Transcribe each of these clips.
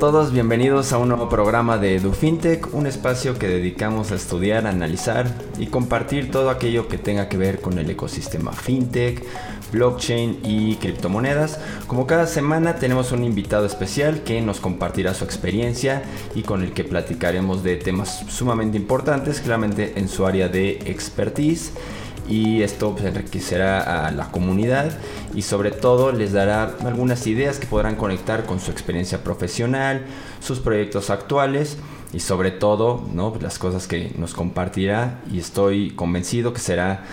todos, bienvenidos a un nuevo programa de EduFintech, un espacio que dedicamos a estudiar, analizar y compartir todo aquello que tenga que ver con el ecosistema fintech, blockchain y criptomonedas. Como cada semana tenemos un invitado especial que nos compartirá su experiencia y con el que platicaremos de temas sumamente importantes, claramente en su área de expertise y esto pues, enriquecerá a la comunidad y sobre todo les dará algunas ideas que podrán conectar con su experiencia profesional, sus proyectos actuales y sobre todo ¿no? las cosas que nos compartirá y estoy convencido que será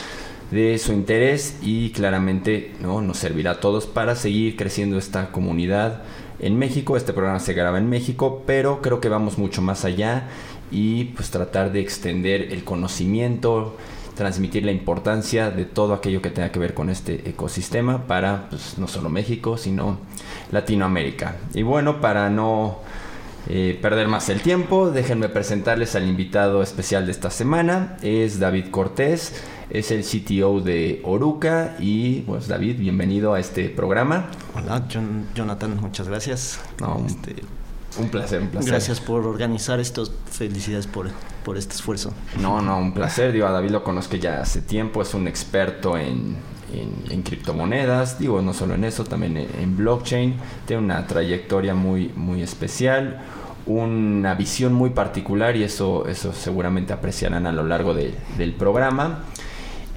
de su interés y claramente ¿no? nos servirá a todos para seguir creciendo esta comunidad en México. Este programa se graba en México, pero creo que vamos mucho más allá y pues tratar de extender el conocimiento, transmitir la importancia de todo aquello que tenga que ver con este ecosistema para pues, no solo México, sino Latinoamérica. Y bueno, para no eh, perder más el tiempo, déjenme presentarles al invitado especial de esta semana. Es David Cortés, es el CTO de Oruca y pues David, bienvenido a este programa. Hola, Jonathan, muchas gracias. Este, un placer, un placer. Gracias por organizar esto. Felicidades por, por este esfuerzo. No, no, un placer. Digo, a David lo conozco ya hace tiempo. Es un experto en, en, criptomonedas. Digo, no solo en eso, también en, blockchain. Tiene una trayectoria muy, muy especial. Una visión muy particular y eso, eso seguramente apreciarán a lo largo del programa.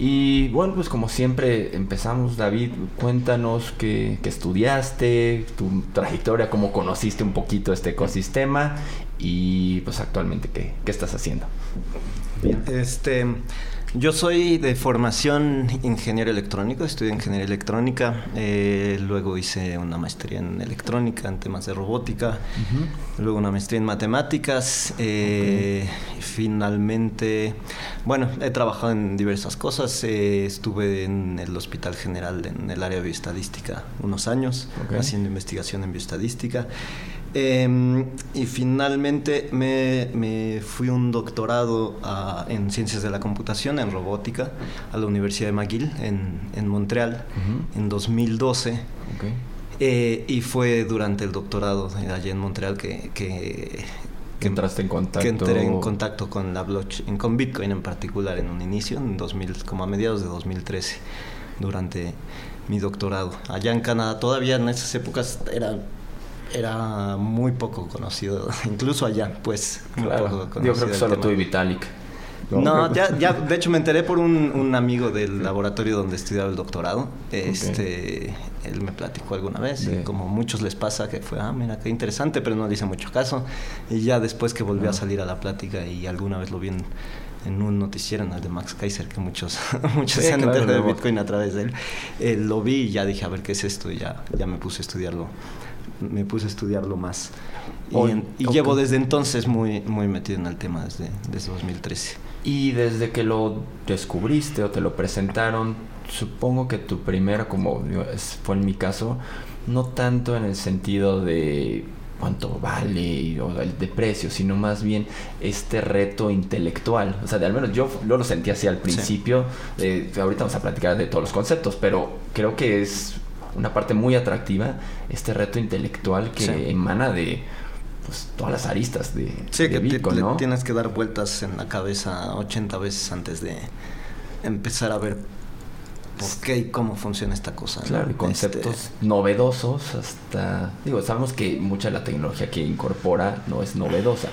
Y bueno, pues como siempre empezamos, David, cuéntanos qué, estudiaste, tu trayectoria, cómo conociste un poquito este ecosistema y pues actualmente qué, qué estás haciendo. Bien. Este, yo soy de formación ingeniero electrónico, estudié ingeniería electrónica, eh, luego hice una maestría en electrónica, en temas de robótica, luego una maestría en matemáticas, eh, finalmente, bueno, he trabajado en diversas cosas, eh, estuve en el Hospital General en el área de bioestadística unos años, haciendo investigación en bioestadística. Em, y finalmente me, fui un doctorado en ciencias de la computación, en robótica, a la Universidad de McGill en, Montreal en 2012. Eh, y fue durante el doctorado allí en Montreal que, que, entraste en contacto. Que entré en contacto con la blockchain, con Bitcoin en particular en un inicio, en 2000, como a mediados de 2013, durante mi doctorado. Allá en Canadá, todavía en esas épocas era era muy poco conocido, incluso allá, pues. Claro. Yo creo que solo tú y Vitalik. No, ya, ya, de hecho me enteré por un, un amigo del laboratorio donde estudiaba el doctorado. Este, él me platicó alguna vez, y como muchos les pasa, que fue, ah, mira, qué interesante, pero no le hice mucho caso. Y ya después que volvió a salir a la plática y alguna vez lo vi en, en un noticiero, en el de Max Kaiser, que muchos, muchos se han enterado de Bitcoin a través de él. Eh, lo vi y ya dije, a ver qué es esto, y ya, ya me puse a estudiarlo me puse a estudiarlo más. Y, llevo desde entonces muy, muy metido en el tema, desde, desde 2013. Y desde que lo descubriste o te lo presentaron, supongo que tu primera, como fue en mi caso, no tanto en el sentido de cuánto vale o de precio, sino más bien este reto intelectual. O sea, de, al menos yo, lo sentí así al principio. ahorita vamos a platicar de todos los conceptos, pero creo que es una parte muy atractiva, este reto intelectual que emana de pues, todas las aristas de, sí, que ¿no? tienes que dar vueltas en la cabeza 80 veces antes de empezar a ver por qué y cómo funciona esta cosa. Claro, y conceptos este, novedosos hasta... Digo, sabemos que mucha de la tecnología que incorpora no es novedosa,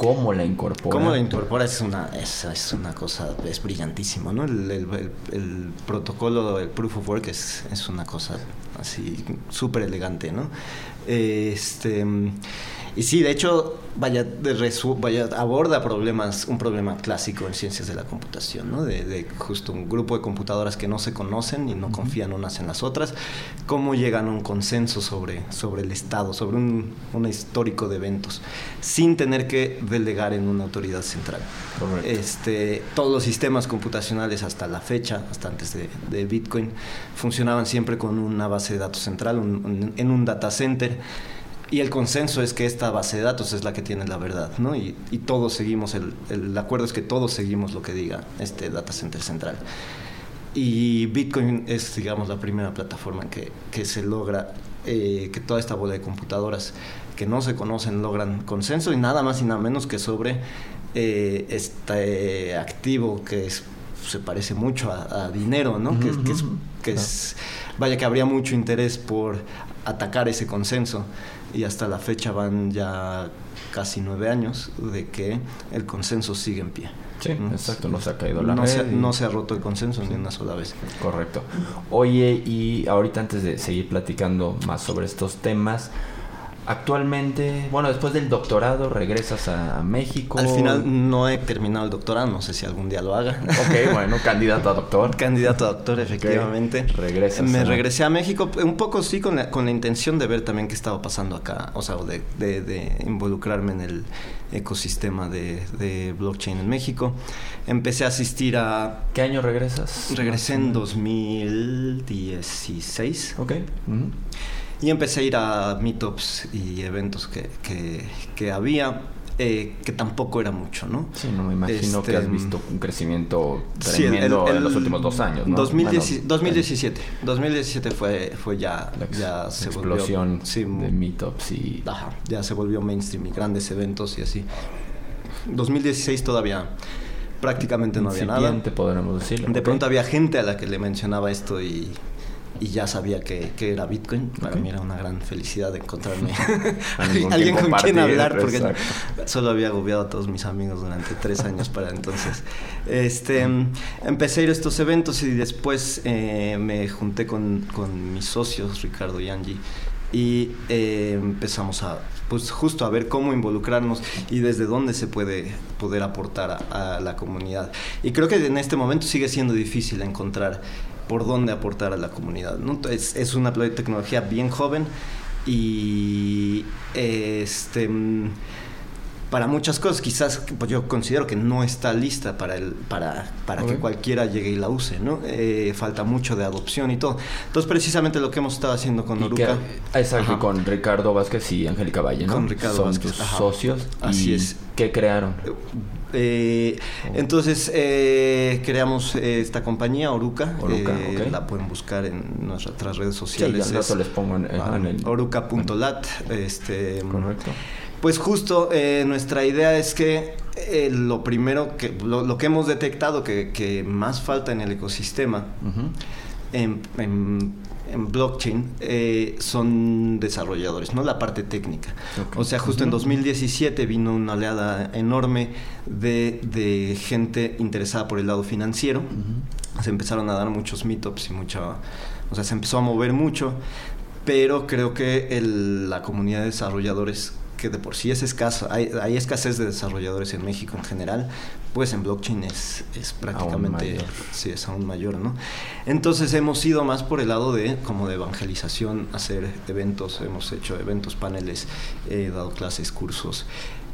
cómo la incorpora. Cómo la incorpora es una, es, es una cosa, es brillantísimo, ¿no? El, protocolo, el proof of work es, es una cosa así súper elegante, ¿no? Este y sí, de hecho, vaya, de vaya, aborda problemas, un problema clásico en ciencias de la computación, ¿no? De, justo un grupo de computadoras que no se conocen y no confían unas en las otras, cómo llegan a un consenso sobre, sobre el Estado, sobre un, histórico de eventos, sin tener que delegar en una autoridad central. Este, todos los sistemas computacionales hasta la fecha, hasta antes de, Bitcoin, funcionaban siempre con una base de datos central, en un data center y el consenso es que esta base de datos es la que tiene la verdad, ¿no? Y, y todos seguimos, el, el, acuerdo es que todos seguimos lo que diga este data center central. Y Bitcoin es, digamos, la primera plataforma que, que se logra eh, que toda esta bola de computadoras que no se conocen logran consenso y nada más y nada menos que sobre eh, este activo que es, se parece mucho a, dinero, ¿no? que, es, que es, vaya que habría mucho interés por atacar ese consenso y hasta la fecha van ya casi nueve años de que el consenso sigue en pie. Sí, exacto, no se ha caído la no Se, No se ha roto el consenso ni una sola vez. Correcto. Oye, y ahorita antes de seguir platicando más sobre estos temas, Actualmente, bueno, después del doctorado regresas a, México. Al final no he terminado el doctorado, no sé si algún día lo haga. Ok, bueno, candidato a doctor. candidato a doctor, efectivamente. Regresas. Me regresé a México, un poco sí, con la, con la intención de ver también qué estaba pasando acá, o sea, de, de, involucrarme en el ecosistema de, de, blockchain en México. Empecé a asistir a... ¿Qué año regresas? Regresé en 2016. Ok. Y empecé a ir a meetups y eventos que, que, había. Eh, que tampoco era mucho, ¿no? Sí, no me imagino que has este, visto un crecimiento tremendo en los últimos dos años, ¿no? 2017. 2017 fue, fue ya, la ya se explosión volvió, de meetups y... Ya se volvió mainstream y grandes eventos y así. 2016 todavía prácticamente no había nada. podríamos decirlo. De pronto había gente a la que le mencionaba esto y y ya sabía que, que era Bitcoin. Para mí era una gran felicidad encontrarme alguien con quien hablar, porque solo había agobiado a todos mis amigos durante tres años para entonces. Este, empecé a ir a estos eventos y después eh, me junté con, con, mis socios, Ricardo y Angie, y eh, empezamos a pues justo a ver cómo involucrarnos y desde dónde se puede poder aportar a, a la comunidad. Y creo que en este momento sigue siendo difícil encontrar por dónde aportar a la comunidad. ¿no? Es, es una tecnología bien joven y este para muchas cosas quizás pues yo considero que no está lista para el para para que cualquiera llegue y la use no eh, falta mucho de adopción y todo. Entonces precisamente lo que hemos estado haciendo con Oruca exacto con Ricardo Vázquez y Angélica Valle no con Ricardo son Vázquez, tus socios. Así es. qué crearon eh, entonces eh, creamos eh, esta compañía, Oruca. La pueden buscar en nuestras redes sociales. Sí, les pongo en, el... Oruca.lat. Este, Correcto. Pues justo nuestra idea es que lo primero que lo, que hemos detectado que, más falta en el ecosistema en, en blockchain eh, son desarrolladores, ¿no? La parte técnica. O sea, justo en 2017 vino una oleada enorme de, gente interesada por el lado financiero. Se empezaron a dar muchos meetups y mucha... O sea, se empezó a mover mucho, pero creo que la comunidad de desarrolladores que de por sí es escaso, hay, hay, escasez de desarrolladores en México en general, pues en blockchain es, es prácticamente, sí, es aún mayor, ¿no? Entonces hemos ido más por el lado de, como de evangelización, hacer eventos, hemos hecho eventos, paneles, he dado clases, cursos.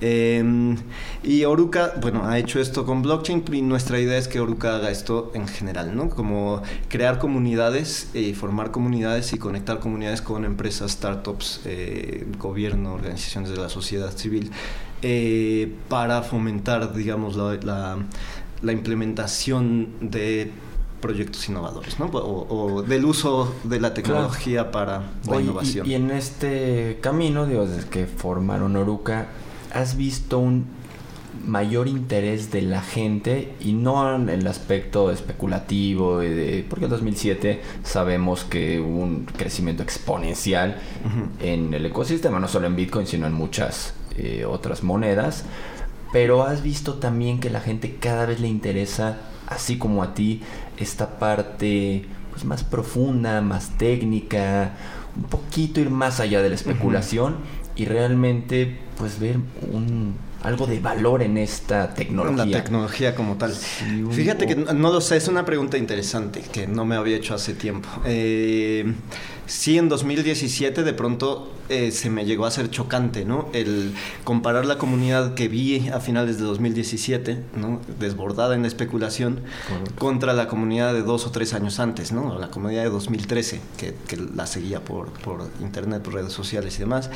Em, y Oruca, bueno, ha hecho esto con blockchain y nuestra idea es que Oruca haga esto en general, ¿no? Como crear comunidades, y formar comunidades y conectar comunidades con empresas, startups, eh, gobierno, organizaciones de la sociedad civil eh, para fomentar, digamos, la, la, implementación de proyectos innovadores, ¿no? O, del uso de la tecnología para la innovación. Y, en este camino, digo, desde que formaron Oruca, ¿has visto un mayor interés de la gente y no en el aspecto especulativo de, porque en 2007 sabemos que hubo un crecimiento exponencial en el ecosistema no solo en Bitcoin sino en muchas eh, otras monedas, pero has visto también que la gente cada vez le interesa, así como a ti, esta parte pues, más profunda, más técnica, un poquito ir más allá de la especulación y realmente pues ver un, algo de valor en esta tecnología. La tecnología como tal. Fíjate que no, lo sé, es una pregunta interesante que no me había hecho hace tiempo. Eh, sí, en 2017 de pronto eh, se me llegó a ser chocante, ¿no? El comparar la comunidad que vi a finales de 2017, ¿no? Desbordada en la especulación, contra la comunidad de dos o tres años antes, ¿no? La comunidad de 2013, que, que la seguía por, por internet, por redes sociales y demás.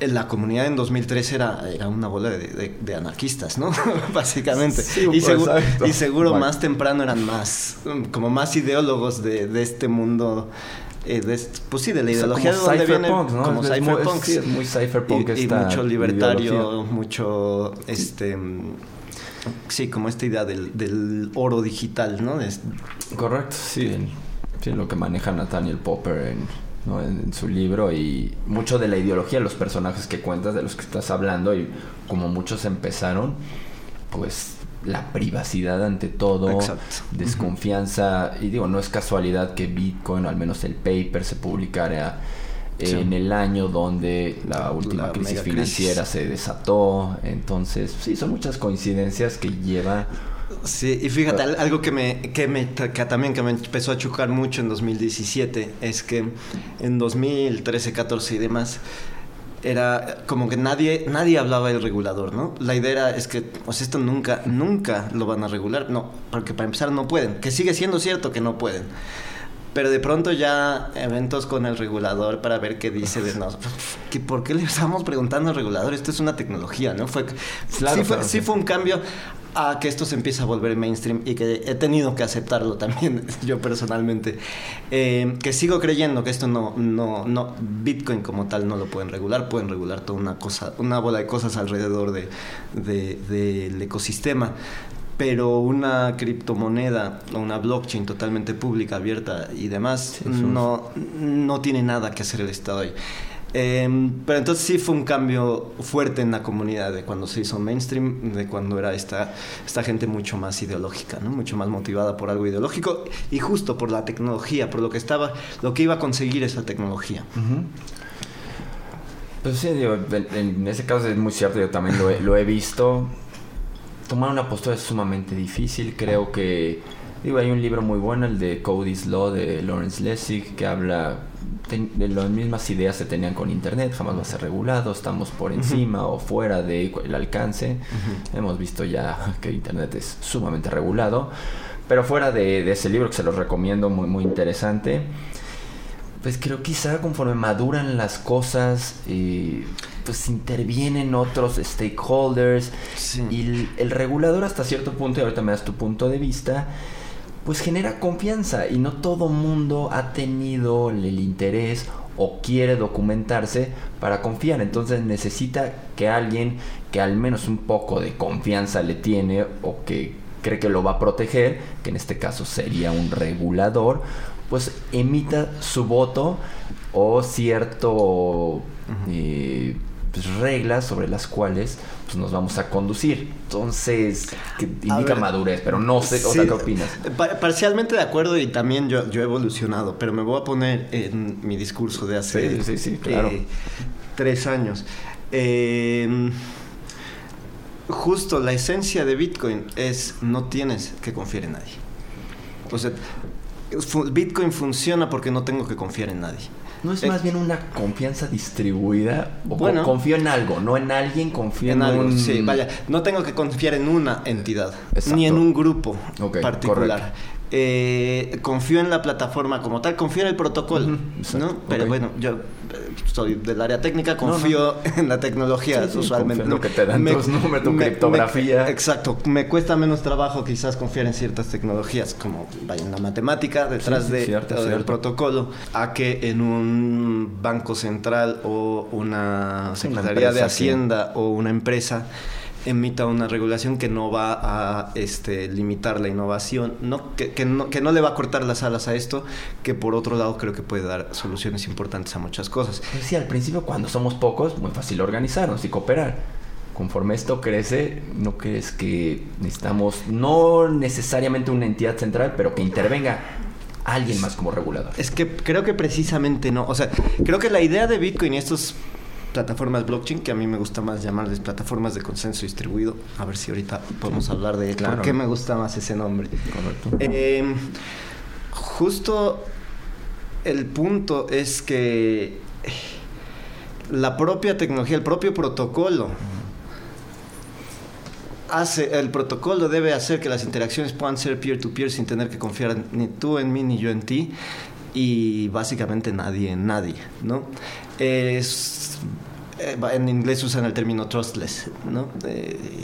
La comunidad en 2013 era, era una bola de, de, anarquistas, ¿no? Básicamente. Sí, y, pues, y, seguro más temprano eran más, como más ideólogos de, de este mundo. Eh, pues sí, de la ideología de donde viene, ¿no? como cypherpunk. Sí, muy cypherpunk y, y mucho libertario, mucho este sí, como esta idea del, del oro digital, ¿no? Es... Correcto, sí, sí, lo que maneja Nathaniel Popper en en, su libro y mucho de la ideología de los personajes que cuentas, de los que estás hablando y como muchos empezaron, pues la privacidad ante todo, desconfianza, y digo, no es casualidad que Bitcoin, o al menos el paper, se publicara en el año donde la última crisis financiera se desató, entonces sí, son muchas coincidencias que lleva Sí, y fíjate, algo que me, que me que también que me empezó a chocar mucho en 2017 es que en 2013, 14 y demás era como que nadie nadie hablaba del regulador, ¿no? La idea era, es que pues esto nunca nunca lo van a regular, no, porque para empezar no pueden, que sigue siendo cierto que no pueden. Pero de pronto ya eventos con el regulador para ver qué dice de nosotros. ¿Por qué le estamos preguntando al regulador? Esto es una tecnología, ¿no? Fue, sí, fue, sí fue un cambio a que esto se empiece a volver mainstream y que he tenido que aceptarlo también yo personalmente. Eh, que sigo creyendo que esto no, no, no, Bitcoin como tal no lo pueden regular, pueden regular toda una cosa, una bola de cosas alrededor de, del ecosistema pero una criptomoneda o una blockchain totalmente pública, abierta y demás, no, no tiene nada que hacer el Estado ahí. Em, pero entonces sí fue un cambio fuerte en la comunidad de cuando se hizo mainstream, de cuando era esta, esta gente mucho más ideológica, ¿no? mucho más motivada por algo ideológico y justo por la tecnología, por lo que estaba, lo que iba a conseguir esa tecnología. Pues sí, en ese caso es muy cierto, yo también lo lo he visto tomar una postura es sumamente difícil. Creo que, digo, hay un libro muy bueno, el de Cody's Law de Lawrence Lessig, que habla de las mismas ideas se tenían con Internet, jamás va a ser regulado, estamos por encima o fuera del el alcance. Hemos visto ya que Internet es sumamente regulado, pero fuera de, de, ese libro que se los recomiendo, muy, muy interesante, pues creo quizá conforme maduran las cosas... Eh, pues intervienen otros stakeholders y el, regulador hasta cierto punto, y ahorita me das tu punto de vista, pues genera confianza y no todo mundo ha tenido el interés o quiere documentarse para confiar. Entonces necesita que alguien que al menos un poco de confianza le tiene o que cree que lo va a proteger, que en este caso sería un regulador, pues emita su voto o cierto pues, reglas sobre las cuales pues, nos vamos a conducir. Entonces, que indica madurez, pero no sé, ¿qué opinas? parcialmente de acuerdo y también yo, yo he evolucionado, pero me voy a poner en mi discurso de hace eh, tres años. Em, justo la esencia de Bitcoin es no tienes que confiar en nadie. O sea, Bitcoin funciona porque no tengo que confiar en nadie. ¿No es más bien una confianza distribuida? O bueno, confío en algo, no en alguien, confío en, algo. Sí, vaya, no tengo que confiar en una entidad, ni en un grupo particular. Eh, confío en la plataforma como tal, confío en el protocolo, ¿no? Pero bueno, yo soy del área técnica, confío en la tecnología usualmente. lo que te dan tus números, tu criptografía. exacto, me cuesta menos trabajo quizás confiar en ciertas tecnologías, como vaya en la matemática detrás de, del protocolo, a que en un banco central o una secretaría de Hacienda o una empresa emita una regulación que no va a este, limitar la innovación, no que, que, no, que no le va a cortar las alas a esto, que por otro lado creo que puede dar soluciones importantes a muchas cosas. Pues sí, al principio cuando somos pocos, muy fácil organizarnos y cooperar. Conforme esto crece, ¿no crees que necesitamos no necesariamente una entidad central, pero que intervenga alguien más como regulador? Es que creo que precisamente no. O sea, creo que la idea de Bitcoin y estos plataformas blockchain, que a mí me gusta más llamarles plataformas de consenso distribuido. A ver si ahorita podemos hablar de por qué me gusta más ese nombre. Correcto. Em, justo el punto es que la propia tecnología, el propio protocolo, hace, el protocolo debe hacer que las interacciones puedan ser peer-to-peer sin tener que confiar ni tú en mí ni yo en ti y básicamente nadie en nadie, ¿no? Es eh, en inglés usan el término trustless, ¿no?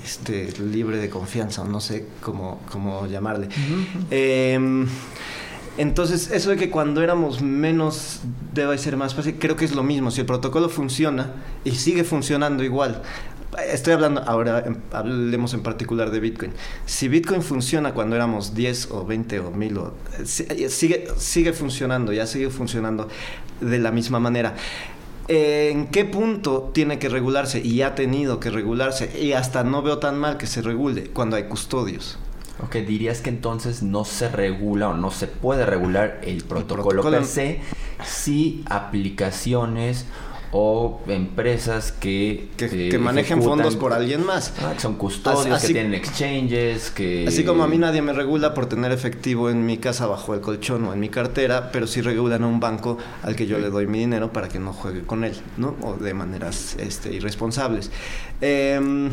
este, libre de confianza, no sé cómo, cómo llamarle. Em, entonces, eso de que cuando éramos menos debe ser más fácil, creo que es lo mismo. Si el protocolo funciona y sigue funcionando igual, estoy hablando ahora, hablemos en particular de Bitcoin. Si Bitcoin funciona cuando éramos 10 o 20 o 1000, o, sigue, sigue funcionando, ya sigue funcionando de la misma manera. ¿En qué punto tiene que regularse? Y ha tenido que regularse. Y hasta no veo tan mal que se regule cuando hay custodios. Ok, dirías que entonces no se regula o no se puede regular el protocolo, el per se si aplicaciones o empresas que que, manejen fondos por alguien más. Ah, que son custodios, que tienen exchanges, que... Así como a mí nadie me regula por tener efectivo en mi casa bajo el colchón o en mi cartera, pero sí regulan a un banco al que yo le doy mi dinero para que no juegue con él, ¿no? O de maneras este, irresponsables. Eh,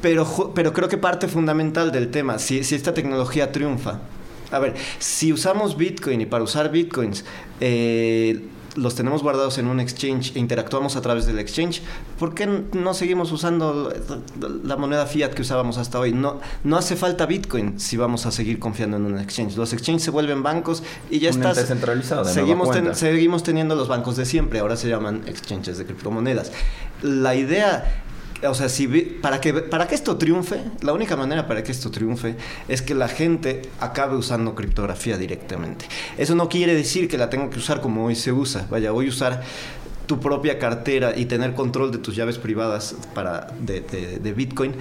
pero, pero creo que parte fundamental del tema, si, si esta tecnología triunfa, a ver, si usamos Bitcoin y para usar Bitcoins eh, los tenemos guardados en un exchange e interactuamos a través del exchange, ¿por qué no seguimos usando la moneda fiat que usábamos hasta hoy? No, no hace falta Bitcoin si vamos a seguir confiando en un exchange. Los exchanges se vuelven bancos y ya está. seguimos, seguimos teniendo los bancos de siempre, ahora se llaman exchanges de criptomonedas. La idea o sea, si para que para que esto triunfe, la única manera para que esto triunfe es que la gente acabe usando criptografía directamente. Eso no quiere decir que la tenga que usar como hoy se usa. Vaya, hoy usar tu propia cartera y tener control de tus llaves privadas para de, Bitcoin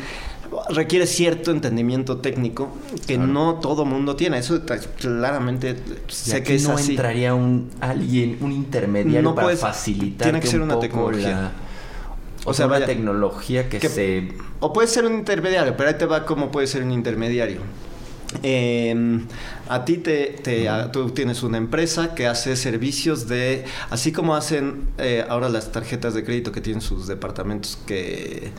requiere cierto entendimiento técnico que no todo mundo tiene. Eso claramente sé que es no entraría un alguien, un intermediario para facilitar tiene que ser una tecnología. O, sea, una tecnología que, se... O puede ser un intermediario, pero ahí te va cómo puede ser un intermediario. Em, a ti te, tú tienes una empresa que hace servicios de, así como hacen eh, ahora las tarjetas de crédito que tienen sus departamentos que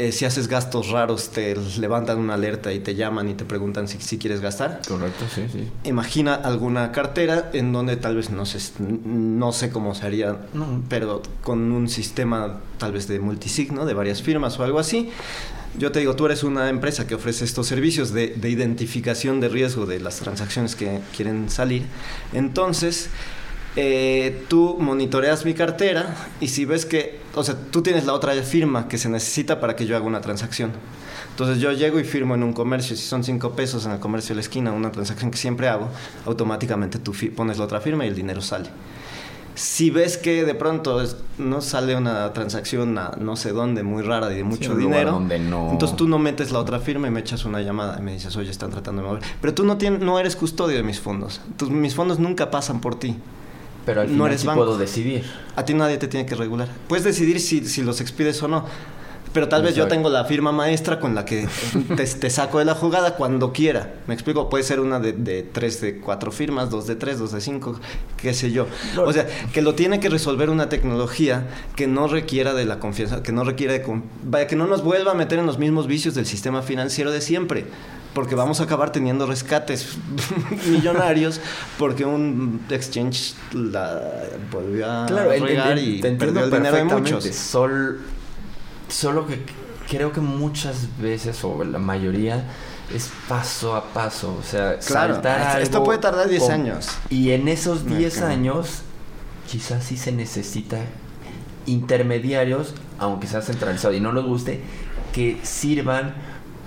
eh, si haces gastos raros te levantan una alerta y te llaman y te preguntan si, si quieres gastar. Correcto, sí, sí. Imagina alguna cartera en donde tal vez no sé, no sé cómo se haría, pero con un sistema tal vez de multisigno, de varias firmas o algo así. Yo te digo, tú eres una empresa que ofrece estos servicios de, de identificación de riesgo de las transacciones que quieren salir. Entonces, eh, tú monitoreas mi cartera y si ves que, o sea, tú tienes la otra firma que se necesita para que yo haga una transacción. Entonces yo llego y firmo en un comercio, si son cinco pesos en el comercio de la esquina, una transacción que siempre hago, automáticamente tú pones la otra firma y el dinero sale. Si ves que de pronto no sale una transacción a no sé dónde, muy rara y de mucho dinero, entonces tú no metes la otra firma y me echas una llamada y me dices, oye, están tratando de mover. Pero tú no, tienes, no eres custodio de mis fondos. mis fondos nunca pasan por ti. Pero al final no eres sí puedo decidir. A ti nadie te tiene que regular. Puedes decidir si, si los expides o no. Pero tal vez yo tengo la firma maestra con la que te, saco de la jugada cuando quiera. Me explico, puede ser una de, de, tres, de cuatro firmas, dos de tres, dos de cinco, qué sé yo. O sea, que lo tiene que resolver una tecnología que no requiera de la confianza, que no requiere de... Vaya, que no nos vuelva a meter en los mismos vicios del sistema financiero de siempre porque vamos a acabar teniendo rescates millonarios porque un exchange la volvió a claro, regar y perdió el dinero de muchos. Sol, solo que creo que muchas veces o la mayoría es paso a paso, o sea, saltar esto puede tardar 10 años. Y en esos 10 años quizás sí se necesita intermediarios, aunque sea centralizado y no nos guste, que sirvan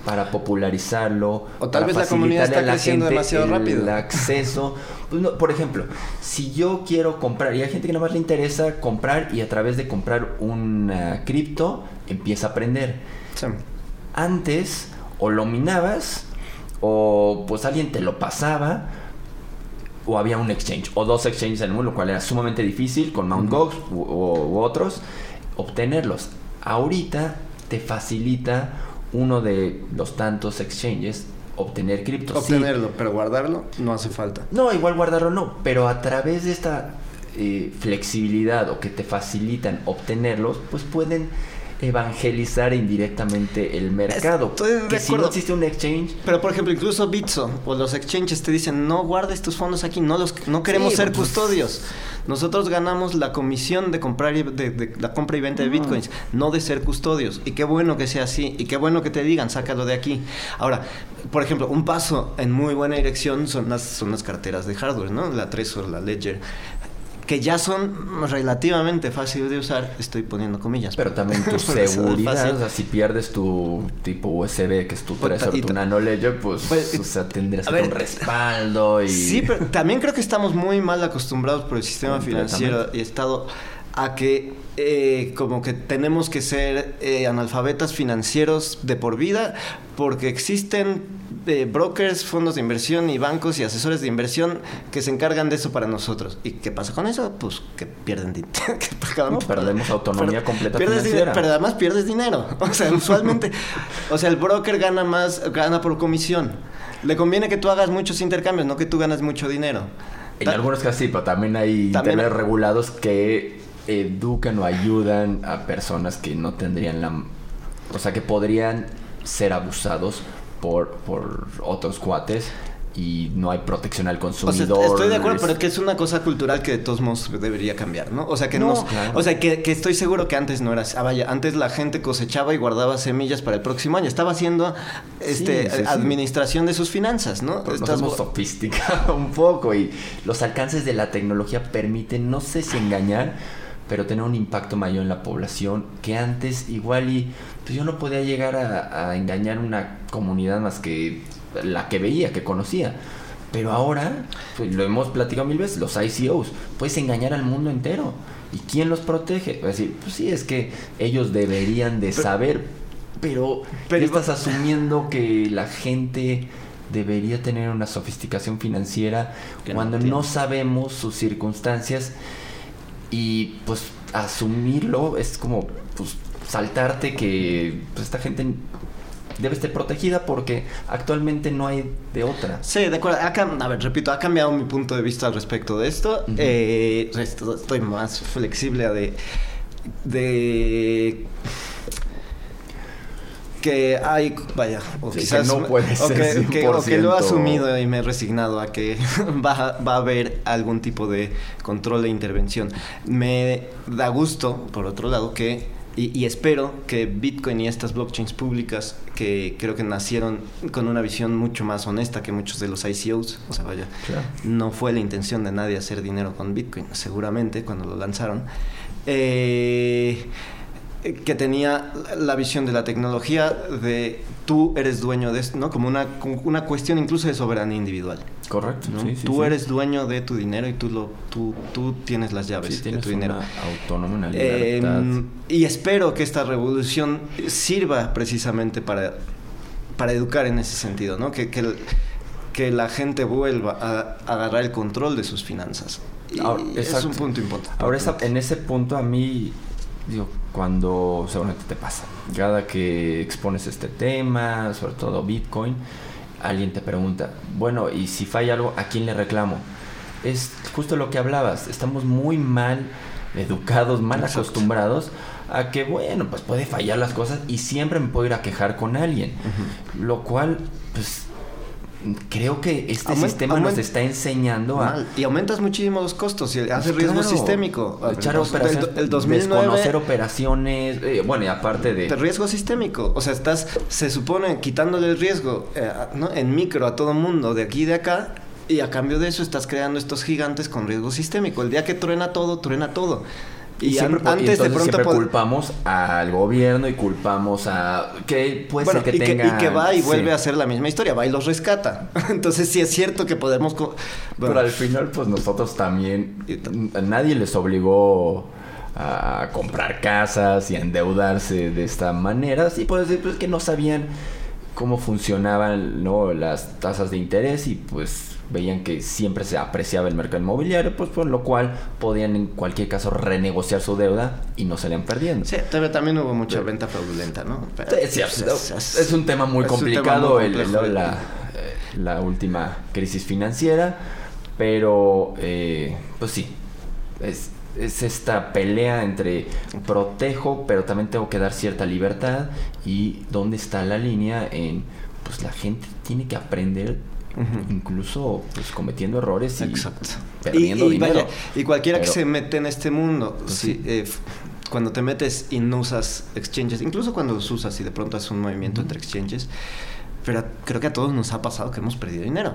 para popularizarlo. O tal vez la comunidad está creciendo demasiado rápido. El acceso. Pues por ejemplo, si yo quiero comprar, y hay gente que nada más le interesa comprar y a través de comprar un cripto empieza a aprender. Antes, o lo minabas, o pues alguien te lo pasaba, o había un exchange, o dos exchanges en el mundo, lo cual era sumamente difícil con Mt. Gox u otros, obtenerlos. Ahorita te facilita uno de los tantos exchanges obtener cripto. Obtenerlo, pero guardarlo no hace falta. No, igual guardarlo no, pero a través de esta eh, flexibilidad o que te facilitan obtenerlos, pues pueden evangelizar indirectamente el mercado. Estoy de que si no existe un exchange, Pero por ejemplo, incluso Bitso o los exchanges te dicen, no guardes tus fondos aquí, no los no queremos Sí, ser pues- custodios. Nosotros ganamos la comisión de comprar y, de, de la compra y venta de bitcoins, no de ser custodios. Y qué bueno que sea así, y qué bueno que te digan, sácalo de aquí. Ahora, por ejemplo, un paso en muy buena dirección son las, son las carteras de hardware, ¿no? La Trezor, la Ledger, que ya son relativamente fáciles de usar, estoy poniendo comillas. pero también tu seguridad, o sea, si pierdes tu tipo USB, que es tu y tu Nano Ledger, pues, Pues, o sea, tener ver, un respaldo y... Sí, pero también creo que estamos muy mal acostumbrados por el sistema financiero y Estado a que eh, como que tenemos que ser eh, analfabetas financieros de por vida porque existen eh, brokers, fondos de inversión y bancos y asesores de inversión que se encargan de eso para nosotros. ¿Y qué pasa con eso? Pues que pierden dinero. No, perdemos autonomía completa pierdes financiera. pero además pierdes dinero. O sea, usualmente, o sea, el broker gana más, gana por comisión. Le conviene que tú hagas muchos intercambios, no que tú ganas mucho dinero. En Ta- algunos casos sí, pero también hay También- intermediarios regulados que educan o ayudan a personas que no tendrían la... O sea, que podrían ser abusados por, por otros cuates y no hay protección al O sea, consumidor. estoy de acuerdo, es- pero que es una cosa cultural que de todos modos debería cambiar, ¿no? O sea, que No, nos- claro. o sea, que, que estoy seguro que antes no era así. Ah, vaya, antes la gente cosechaba y guardaba semillas para el próximo año. Estaba haciendo este Sí, sí, sí. administración de sus finanzas, ¿no? Nos Estás- hemos sofisticado un poco y los alcances de la tecnología permiten, no sé si engañar, pero tener un impacto mayor en la población que antes igual y pues yo no podía llegar a, a engañar una comunidad más que la que veía, que conocía. Pero ahora, pues lo hemos platicado mil veces, los ICOs, puedes engañar al mundo entero. ¿Y quién los protege? Es decir, pues sí, es que ellos deberían de saber, pero, pero ¿qué estás asumiendo que la gente debería tener una sofisticación financiera no cuando no sabemos sus circunstancias y pues asumirlo es como pues saltarte que pues, esta gente debe estar protegida porque actualmente no hay de otra. Sí, de acuerdo. Ha a ver, repito, ha cambiado mi punto de vista al respecto de esto. Eh, esto- estoy más flexible de. de. Que hay, vaya, o Sí, que quizás no puede o ser que, que- o que lo he 100%. asumido y me he resignado a que va, va a haber algún tipo de control e intervención. Me da gusto, por otro lado, que y, y espero que Bitcoin y estas blockchains públicas que creo que nacieron con una visión mucho más honesta que muchos de los ICOs, o sea, vaya, Claro. no fue la intención de nadie hacer dinero con Bitcoin, seguramente cuando lo lanzaron, eh, que tenía la visión de la tecnología de tú eres dueño de esto, ¿no? Como una, una cuestión incluso de soberanía individual. Correcto. ¿no? sí, sí, tú sí. eres dueño de tu dinero y tú lo tú, tú tienes las llaves Sí, de tienes tu dinero. una una Eh, libertad. y espero que esta revolución sirva precisamente para, para educar en ese sentido, ¿no? Que, que, la gente vuelva a, a agarrar el control de sus finanzas. Y Ahora, es un punto importante. Ahora, esa- en ese punto a mí, digo, cuando seguramente te pasa, cada que expones este tema, sobre todo Bitcoin, alguien te pregunta, bueno, y si falla algo, ¿a quién le reclamo? Es justo lo que hablabas, estamos muy mal educados, mal Exacto. acostumbrados a que, bueno, pues puede fallar las cosas y siempre me puedo ir a quejar con alguien. Lo cual, pues, creo que este sistema nos está enseñando a... Y aumentas muchísimo los costos y hace riesgo sistémico. Echar operaciones, el, el 2009 desconocer operaciones, eh, bueno, y aparte de... de riesgo sistémico. O sea, estás, se supone, quitándole el riesgo eh, ¿no? en micro a todo mundo de aquí y de acá. Y a cambio de eso estás creando estos gigantes con riesgo sistémico. El día que truena todo, truena todo. Y, Y, siempre, y antes de entonces pronto siempre pod- culpamos al gobierno y culpamos a... Que puede bueno, ser que y, tenga... que, y que va y sí. vuelve a hacer la misma historia, va y los rescata. Entonces sí es cierto que podemos... bueno, Pero al final, pues nosotros también... Nadie les obligó a comprar casas y a endeudarse de esta manera. Sí, puedes decir pues, que no sabían cómo funcionaban ¿no? las tasas de interés y pues veían que siempre se apreciaba el mercado inmobiliario, pues por lo cual podían en cualquier caso renegociar su deuda y no salían perdiendo. Sí, también hubo mucha Pero- venta fraudulenta, ¿no? Pero- Sí, sí, es, es un tema muy tema complicado muy el- complejo el- de- la, eh, la última crisis financiera, pero eh, pues sí, es, es esta pelea entre protejo, pero también tengo que dar cierta libertad y dónde está la línea en, pues la gente tiene que aprender incluso pues cometiendo errores y Exacto. perdiendo dinero. y cualquiera que se mete en este mundo, pues sí. eh, cuando te metes y no usas exchanges, incluso cuando los usas y de pronto haces un movimiento entre exchanges, pero creo que a todos nos ha pasado que hemos perdido dinero.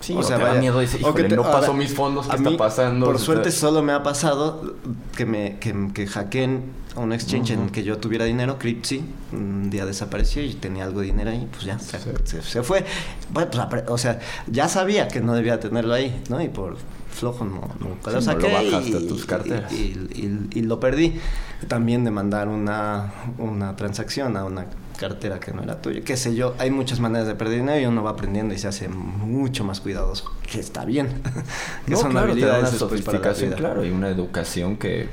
Sí, o, sea, te da miedo híjole, te, no pasó mis fondos, ¿qué está pasando? Por suerte solo me ha pasado que me que, que hackeen a un exchange uh -huh. en que yo tuviera dinero, Cryptsy, un día desapareció y tenía algo de dinero ahí, pues ya, se, se, se fue. Bueno, pues, o sea, ya sabía que no debía tenerlo ahí, ¿no? Y por flojo no, nunca sí, lo saqué no lo bajaste y, tus carteras. Y, y, y, lo perdí. También de mandar una, una transacción a una cartera que no era tuya, qué sé yo, hay muchas maneras de perder dinero y uno va aprendiendo y se hace mucho más cuidadoso, que está bien, que no, son claro, habilidades una sofisticación, claro, y una educación que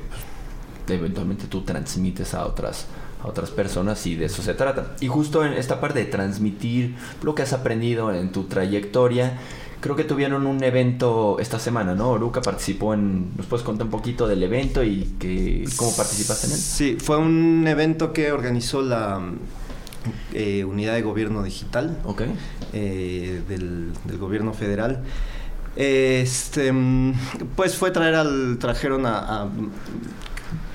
pues, eventualmente tú transmites a otras a otras personas y de eso se trata. Y justo en esta parte de transmitir lo que has aprendido en tu trayectoria, creo que tuvieron un evento esta semana, ¿no? Oruca participó en... ¿Nos puedes contar un poquito del evento y que, cómo participaste en él? Sí, fue un evento que organizó la eh, Unidad de Gobierno Digital okay. eh, del, del, Gobierno Federal. Este, pues fue traer al... trajeron a, a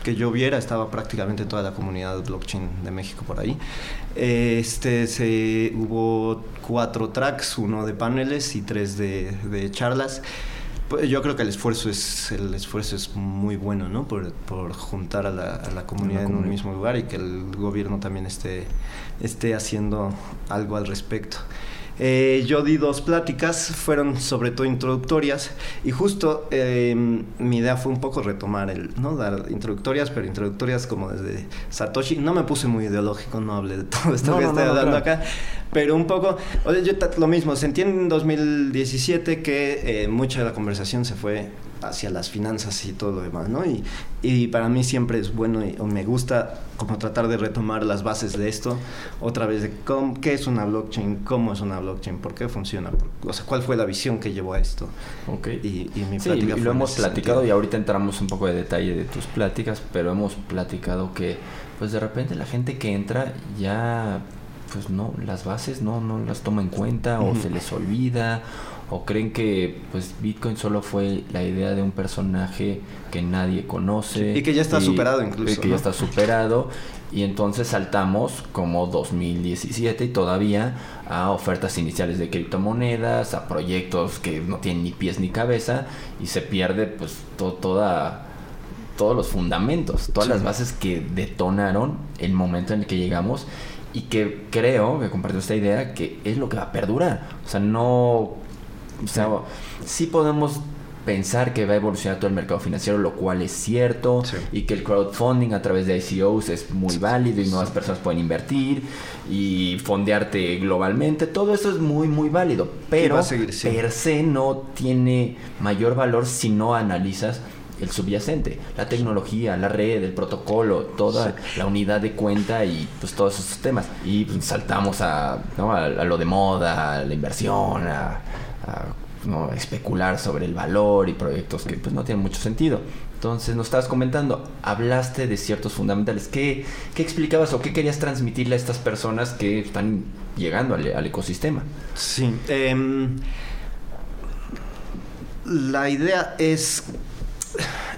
que yo viera, estaba prácticamente toda la comunidad blockchain de México por ahí. Este, se, hubo cuatro tracks, uno de paneles y tres de, de charlas. Pues yo creo que el esfuerzo es el esfuerzo es muy bueno, ¿no? Por, por juntar a la, a la comunidad en un mismo lugar y que el gobierno también esté, esté haciendo algo al respecto. Eh, yo di dos pláticas, fueron sobre todo introductorias y justo eh, mi idea fue un poco retomar el, ¿no? Dar introductorias, pero introductorias como desde Satoshi. No me puse muy ideológico, no hablé de todo esto no, que no, estoy hablando claro. acá, pero un poco, oye, yo lo mismo, sentí en 2017 que eh, mucha de la conversación se fue hacia las finanzas y todo lo demás, ¿no? Y, y para mí siempre es bueno y me gusta como tratar de retomar las bases de esto, otra vez de cómo, qué es una blockchain, cómo es una blockchain, por qué funciona, o sea, cuál fue la visión que llevó a esto. Ok. Y, y mi sí, plática y lo hemos platicado sentido. y ahorita entramos un poco de detalle de tus pláticas, pero hemos platicado que pues de repente la gente que entra ya pues no, las bases no, no las toma en cuenta o uh -huh. se les olvida o creen que pues Bitcoin solo fue la idea de un personaje que nadie conoce y que ya está y, superado incluso y que ¿no? ya está superado. Y entonces saltamos como 2017 y todavía a ofertas iniciales de criptomonedas a proyectos que no tienen ni pies ni cabeza. Y se pierde pues to toda todos los fundamentos todas sí. las bases que detonaron el momento en el que llegamos. Y que creo que comparto esta idea que es lo que va a perdurar. O sea no o sea, sí podemos pensar que va a evolucionar todo el mercado financiero, lo cual es cierto, sí. y que el crowdfunding a través de ICOs es muy válido y nuevas personas pueden invertir y fondearte globalmente, todo eso es muy, muy válido, pero seguir, sí. per se no tiene mayor valor si no analizas el subyacente, la tecnología, la red, el protocolo, toda sí. la unidad de cuenta y pues todos esos temas. Y pues, saltamos a, ¿no? a, a, lo de moda, a la inversión, a, a ¿no? especular sobre el valor y proyectos que pues no tienen mucho sentido. Entonces nos estabas comentando, hablaste de ciertos fundamentales. ¿Qué, qué explicabas o qué querías transmitirle a estas personas que están llegando al, al ecosistema? Sí. Eh, la idea es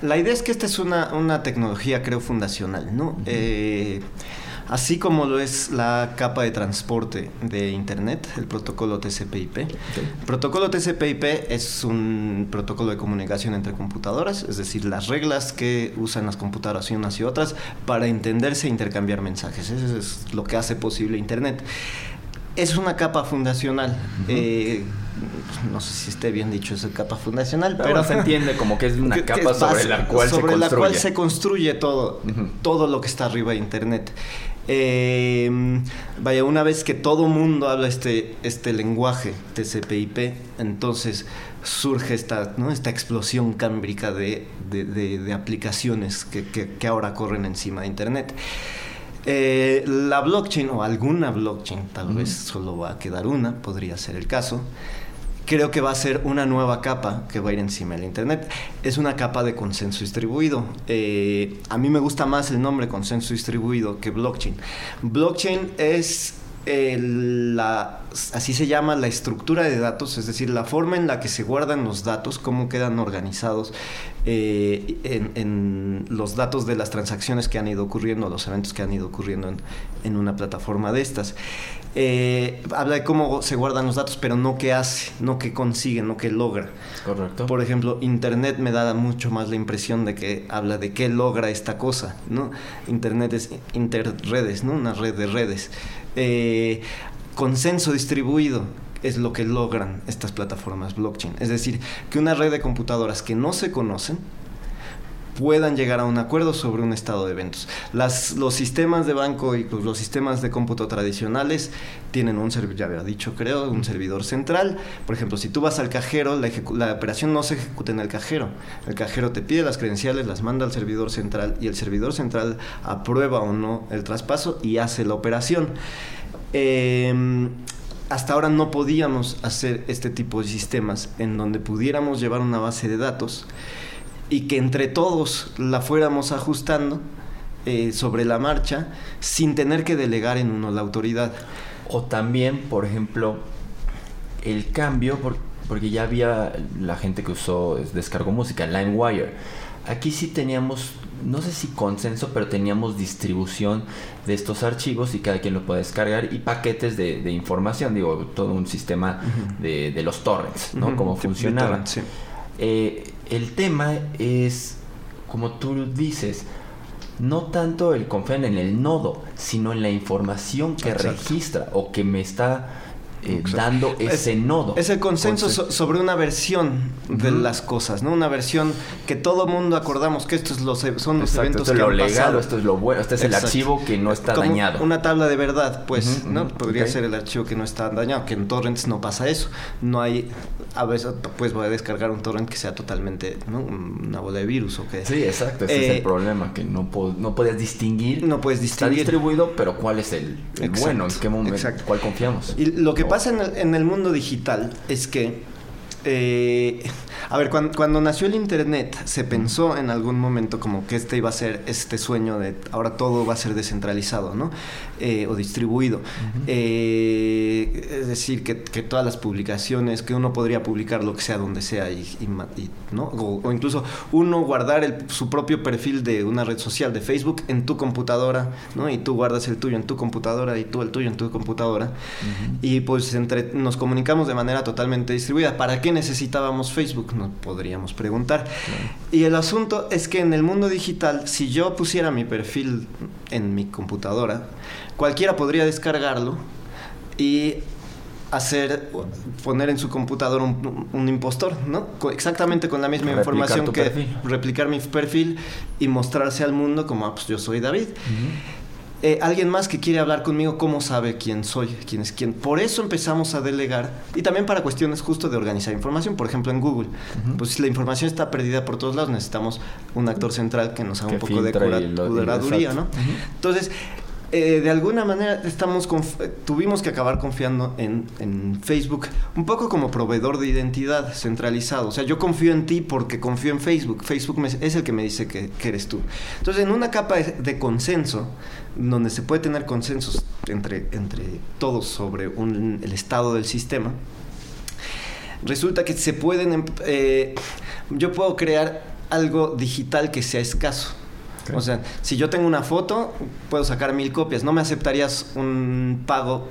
la idea es que esta es una, una tecnología, creo, fundacional, ¿no? Uh -huh. eh, así como lo es la capa de transporte de Internet, el protocolo TCP/IP. Okay. El protocolo TCP/IP es un protocolo de comunicación entre computadoras, es decir, las reglas que usan las computadoras y unas y otras para entenderse e intercambiar mensajes. Eso es lo que hace posible Internet. Es una capa fundacional. Uh -huh. eh, no sé si esté bien dicho esa capa fundacional, pero, pero se entiende como que es una que, capa que sobre la cual sobre se la cual se construye todo, uh -huh. todo lo que está arriba de Internet. Eh, vaya, una vez que todo mundo habla este, este lenguaje TCP/IP, entonces surge esta, ¿no? esta explosión cámbrica de, de, de, de aplicaciones que, que, que ahora corren encima de Internet. Eh, la blockchain o alguna blockchain, tal vez solo va a quedar una, podría ser el caso, creo que va a ser una nueva capa que va a ir encima del Internet. Es una capa de consenso distribuido. Eh, a mí me gusta más el nombre consenso distribuido que blockchain. Blockchain es la, así se llama la estructura de datos, es decir, la forma en la que se guardan los datos, cómo quedan organizados eh, en, los datos de las transacciones que han ido ocurriendo, los eventos que han ido ocurriendo en, una plataforma de estas. Eh, habla de cómo se guardan los datos, pero no qué hace, no qué consigue, no qué logra. Correcto. Por ejemplo, Internet me da mucho más la impresión de que habla de qué logra esta cosa, ¿no? Internet es interredes, ¿no? Una red de redes. Eh, consenso distribuido es lo que logran estas plataformas blockchain. Es decir, que una red de computadoras que no se conocen puedan llegar a un acuerdo sobre un estado de eventos. Las, los sistemas de banco y pues, los sistemas de cómputo tradicionales tienen un servidor, ya había dicho creo, un servidor central. Por ejemplo, si tú vas al cajero, la, la, operación no se ejecuta en el cajero. El cajero te pide las credenciales, las manda al servidor central y el servidor central aprueba o no el traspaso y hace la operación. Em, hasta ahora no podíamos hacer este tipo de sistemas en donde pudiéramos llevar una base de datos y que entre todos la fuéramos ajustando eh, sobre la marcha sin tener que delegar en uno la autoridad. O también, por ejemplo, el cambio, porque ya había la gente que usó, descargó música, LimeWire. Aquí sí teníamos no sé si consenso, pero teníamos distribución de estos archivos y cada quien lo puede descargar y paquetes de, información, digo, todo un sistema de, los torrents, ¿no? Cómo funcionaba. Eh, el tema es, como tú dices, no tanto el confiar en el nodo, sino en la información que registra o que me está eh, dando ese nodo. Es el consenso sobre una versión de las cosas, ¿no? Una versión que todo mundo acordamos que estos los, e, son los eventos esto es lo legal, esto es lo bueno, este es el archivo que no está dañado. Una tabla de verdad, pues, ¿no? Podría ser el archivo que no está dañado, que en torrents no pasa eso. No hay, a veces, pues voy a descargar un torrent que sea totalmente, ¿no? Una bola de virus o que... Sí, exacto, ese es el eh, problema, que no, no puedes distinguir. No puedes distinguir. Está distribuido, pero ¿cuál es el, bueno? ¿En qué momento? ¿Cuál confiamos? Y lo que pasa en el, mundo digital es que eh, a ver, cuando, nació el Internet, se pensó en algún momento como que este iba a ser este sueño de ahora todo va a ser descentralizado, ¿no? Eh, o distribuido. Eh, es decir, que, todas las publicaciones, que uno podría publicar lo que sea donde sea, y, ¿no? O, incluso uno guardar su propio perfil de una red social de Facebook en tu computadora, ¿no? Y tú guardas el tuyo en tu computadora y tú el tuyo en tu computadora. Y pues entre, nos comunicamos de manera totalmente distribuida. ¿Para qué necesitábamos Facebook? Nos podríamos preguntar. Y el asunto es que en el mundo digital, si yo pusiera mi perfil en mi computadora, cualquiera podría descargarlo y hacer poner en su computadora un, impostor, ¿no? exactamente con la misma información que replicar mi perfil y mostrarse al mundo como, ah, pues yo soy David. Eh, alguien más que quiere hablar conmigo, ¿cómo sabe quién soy? ¿Quién es quién? Por eso empezamos a delegar y también para cuestiones justo de organizar información. Por ejemplo, en Google, pues si la información está perdida por todos lados, necesitamos un actor central que nos haga un poco de curaduría, ¿no? Entonces, eh, de alguna manera estamos tuvimos que acabar confiando en, Facebook, un poco como proveedor de identidad centralizado. O sea, yo confío en ti porque confío en Facebook. Facebook es el que me dice que, eres tú. Entonces, en una capa de, consenso, donde se puede tener consensos entre, entre todos sobre el estado del sistema, resulta que se pueden... Em, eh, yo puedo crear algo digital que sea escaso. O sea, si yo tengo una foto, puedo sacar mil copias. No me aceptarías un pago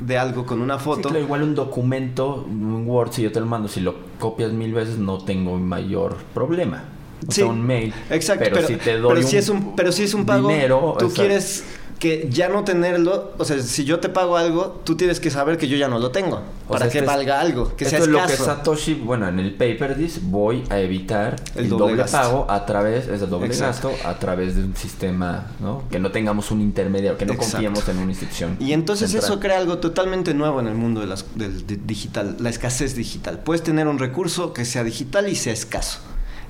de algo con una foto. Sí, igual un documento, un Word, si yo te lo mando, si lo copias mil veces, no tengo mayor problema. O sea, un mail. Exacto, pero, si te doy si es un, pero si es un pago, dinero, tú quieres que ya no tenerlo, o sea, si yo te pago algo, tú tienes que saber que yo ya no lo tengo, para que valga algo, que sea es lo que Satoshi, bueno, en el paper dice, voy a evitar el, doble, pago a través, es el doble gasto, a través de un sistema, ¿no? Que no tengamos un intermediario, que no confiemos en una institución. Y entonces eso crea algo totalmente nuevo en el mundo de las, del digital, la escasez digital. Puedes tener un recurso que sea digital y sea escaso.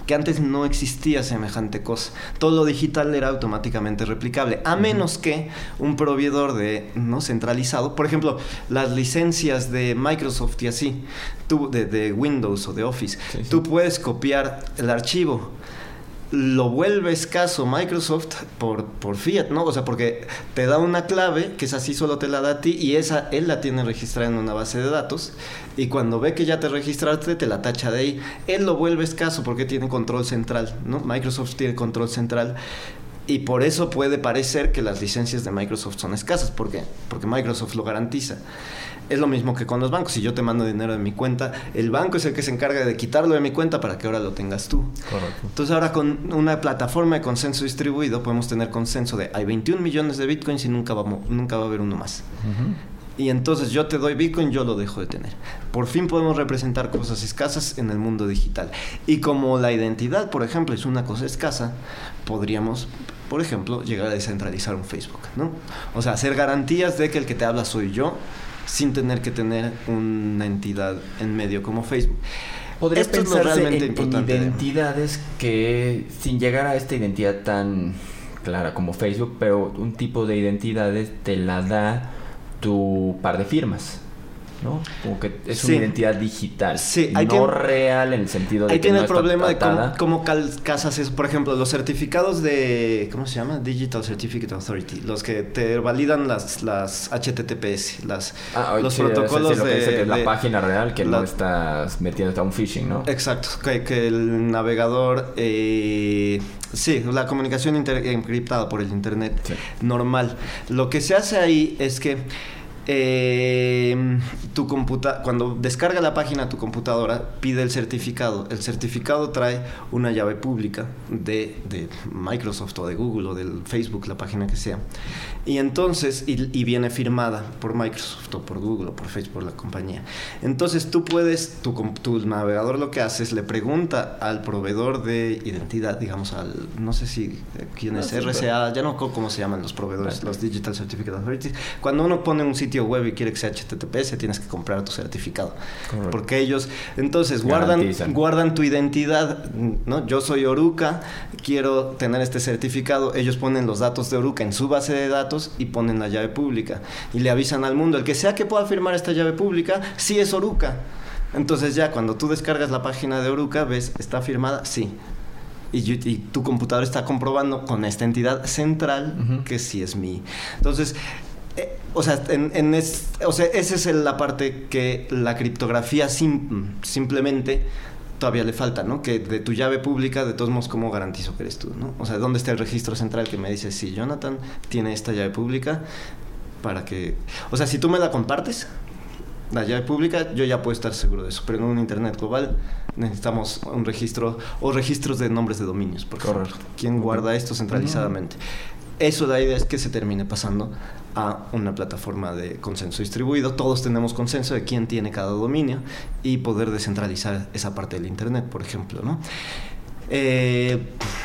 Que antes no existía semejante cosa. Todo lo digital era automáticamente replicable, a menos que un proveedor de no centralizado, por ejemplo, las licencias de Microsoft y así, tú, de, Windows o de Office, tú puedes copiar el archivo lo vuelve escaso Microsoft por, por Fiat, ¿no? O sea, porque te da una clave que es así, solo te la da a ti y esa él la tiene registrada en una base de datos y cuando ve que ya te registraste te la tacha de ahí. Él lo vuelve escaso porque tiene control central, ¿no? Microsoft tiene control central y por eso puede parecer que las licencias de Microsoft son escasas. ¿Por qué? Porque Microsoft lo garantiza. Es lo mismo que con los bancos. Si yo te mando dinero de mi cuenta, el banco es el que se encarga de quitarlo de mi cuenta para que ahora lo tengas tú. Correcto. Entonces ahora con una plataforma de consenso distribuido podemos tener consenso de hay 21 millones de bitcoins y nunca, vamos, nunca va a haber uno más. Y entonces yo te doy Bitcoin, yo lo dejo de tener. Por fin podemos representar cosas escasas en el mundo digital. Y como la identidad, por ejemplo, es una cosa escasa, podríamos, por ejemplo, llegar a descentralizar un Facebook, ¿no? O sea, hacer garantías de que el que te habla soy yo sin tener que tener una entidad en medio como Facebook. Podría Esto pensarse en, identidades que, sin llegar a esta identidad tan clara como Facebook, pero un tipo de identidades te la da tu par de firmas. ¿No? Como que es una identidad digital, sí, no real en el sentido de que tiene el problema de cómo, casas eso. Por ejemplo, los certificados de, ¿cómo se llama? Digital Certificate Authority, los que te validan las, las HTTPS, las, ah, los protocolos de, que es la página real que no estás metiendo a un phishing, ¿no? Exacto, que, el navegador... Eh, Sí, la comunicación encriptada por el Internet normal. Lo que se hace ahí es que eh, tu computa cuando descarga la página a tu computadora, pide el certificado. El certificado trae una llave pública de, de Microsoft o de Google o del Facebook, la página que sea. Y entonces, y, viene firmada por Microsoft o por Google o por Facebook, por la compañía. Entonces tú puedes, tu, tu navegador lo que hace es le pregunta al proveedor de identidad, digamos, al, no sé si, eh, quién es, RCA, ya no cómo se llaman los proveedores, los Digital Certificate Authorities. Cuando uno pone un sitio web y quiere que sea HTTPS, tienes que comprar tu certificado. Porque ellos, entonces, guardan, guardan tu identidad, ¿no? Yo soy Oruca, quiero tener este certificado, ellos ponen los datos de Oruca en su base de datos y ponen la llave pública. Y le avisan al mundo, el que sea que pueda firmar esta llave pública, sí es Oruca. Entonces ya cuando tú descargas la página de Oruca, ves, ¿está firmada? Sí. Y, y, tu computador está comprobando con esta entidad central que sí es mi. Entonces, eh, o sea, en, o sea, esa es la parte que la criptografía simplemente todavía le falta, ¿no? Que de tu llave pública, de todos modos, ¿cómo garantizo que eres tú, ¿no? O sea, ¿dónde está el registro central que me dice si Jonathan tiene esta llave pública para que... O sea, si tú me la compartes, la llave pública, yo ya puedo estar seguro de eso, pero en un Internet global necesitamos un registro o registros de nombres de dominios, por Correcto. ¿Quién guarda esto centralizadamente? Eso la idea es que se termine pasando a una plataforma de consenso distribuido. Todos tenemos consenso de quién tiene cada dominio y poder descentralizar esa parte del Internet, por ejemplo, ¿no? Eh,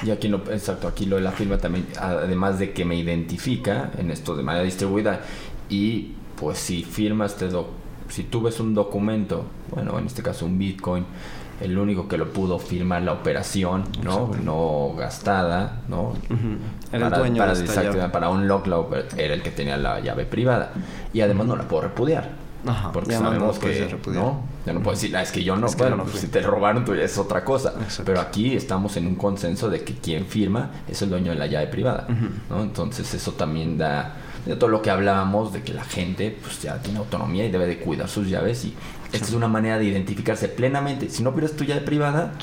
y aquí lo, exacto, aquí lo de la firma también, además de que me identifica en esto de manera distribuida y pues si firmas, te do, si tú ves un documento, bueno, en este caso un Bitcoin, el único que lo pudo firmar la operación, ¿no? No gastada, ¿no? Era para, el dueño para, para un lock era el que tenía la llave privada. Y además no la puedo repudiar. Ajá, porque sabemos que no, ya no puedo decir, ah, es que yo no, puedo, no pues, si te robaron tú es otra cosa. Pero aquí estamos en un consenso de que quien firma es el dueño de la llave privada, ¿no? Entonces eso también da de todo lo que hablábamos de que la gente pues ya tiene autonomía y debe de cuidar sus llaves y esta es una manera de identificarse plenamente. Si no pierdes tu llave privada,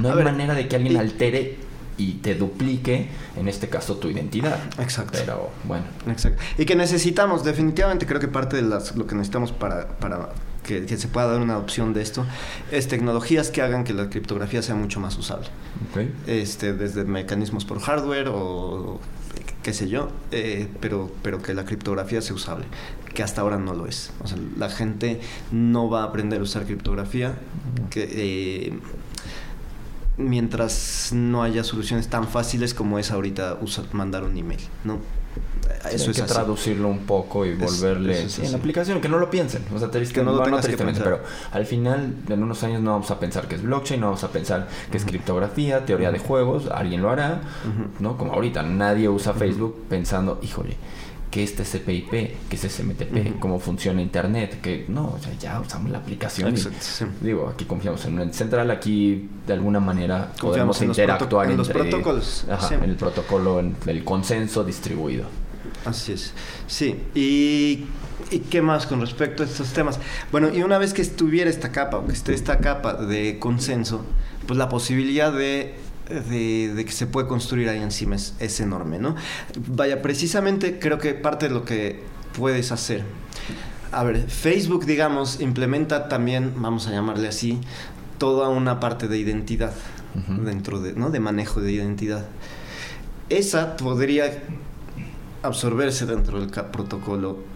no hay manera de que alguien altere y te duplique, en este caso, tu identidad. Exacto. Pero bueno. Exacto. Y que necesitamos, definitivamente creo que parte de las, lo que necesitamos para, para que, se pueda dar una opción de esto es tecnologías que hagan que la criptografía sea mucho más usable. Este, desde mecanismos por hardware o qué sé yo, eh, pero, pero que la criptografía sea usable, que hasta ahora no lo es. O sea, la gente no va a aprender a usar criptografía que, eh, mientras no haya soluciones tan fáciles como es ahorita usar, mandar un email, ¿no? Eso hay que traducirlo un poco y volverle en la aplicación, que no lo piensen. O sea, que no lo tristemente, pero al final, en unos años no vamos a pensar que es blockchain, no vamos a pensar que es criptografía, teoría de juegos, alguien lo hará, ¿no? Como ahorita nadie usa Facebook pensando, híjole, qué es TCP/IP, qué es SMTP, cómo funciona Internet, que no, o sea, ya usamos la aplicación. Digo, aquí confiamos en un central, aquí de alguna manera podemos interactuar en los protocolos, en el protocolo, en el consenso distribuido. Así es. Sí, y, y, qué más con respecto a estos temas? Bueno, y una vez que estuviera esta capa, o que esté esta capa de consenso, pues la posibilidad de de, que se puede construir ahí encima es, enorme, ¿no? Vaya, precisamente creo que parte de lo que puedes hacer. A ver, Facebook, digamos, implementa también, vamos a llamarle así, toda una parte de identidad dentro de, ¿no? De manejo de identidad. Esa podría absorberse dentro del protocolo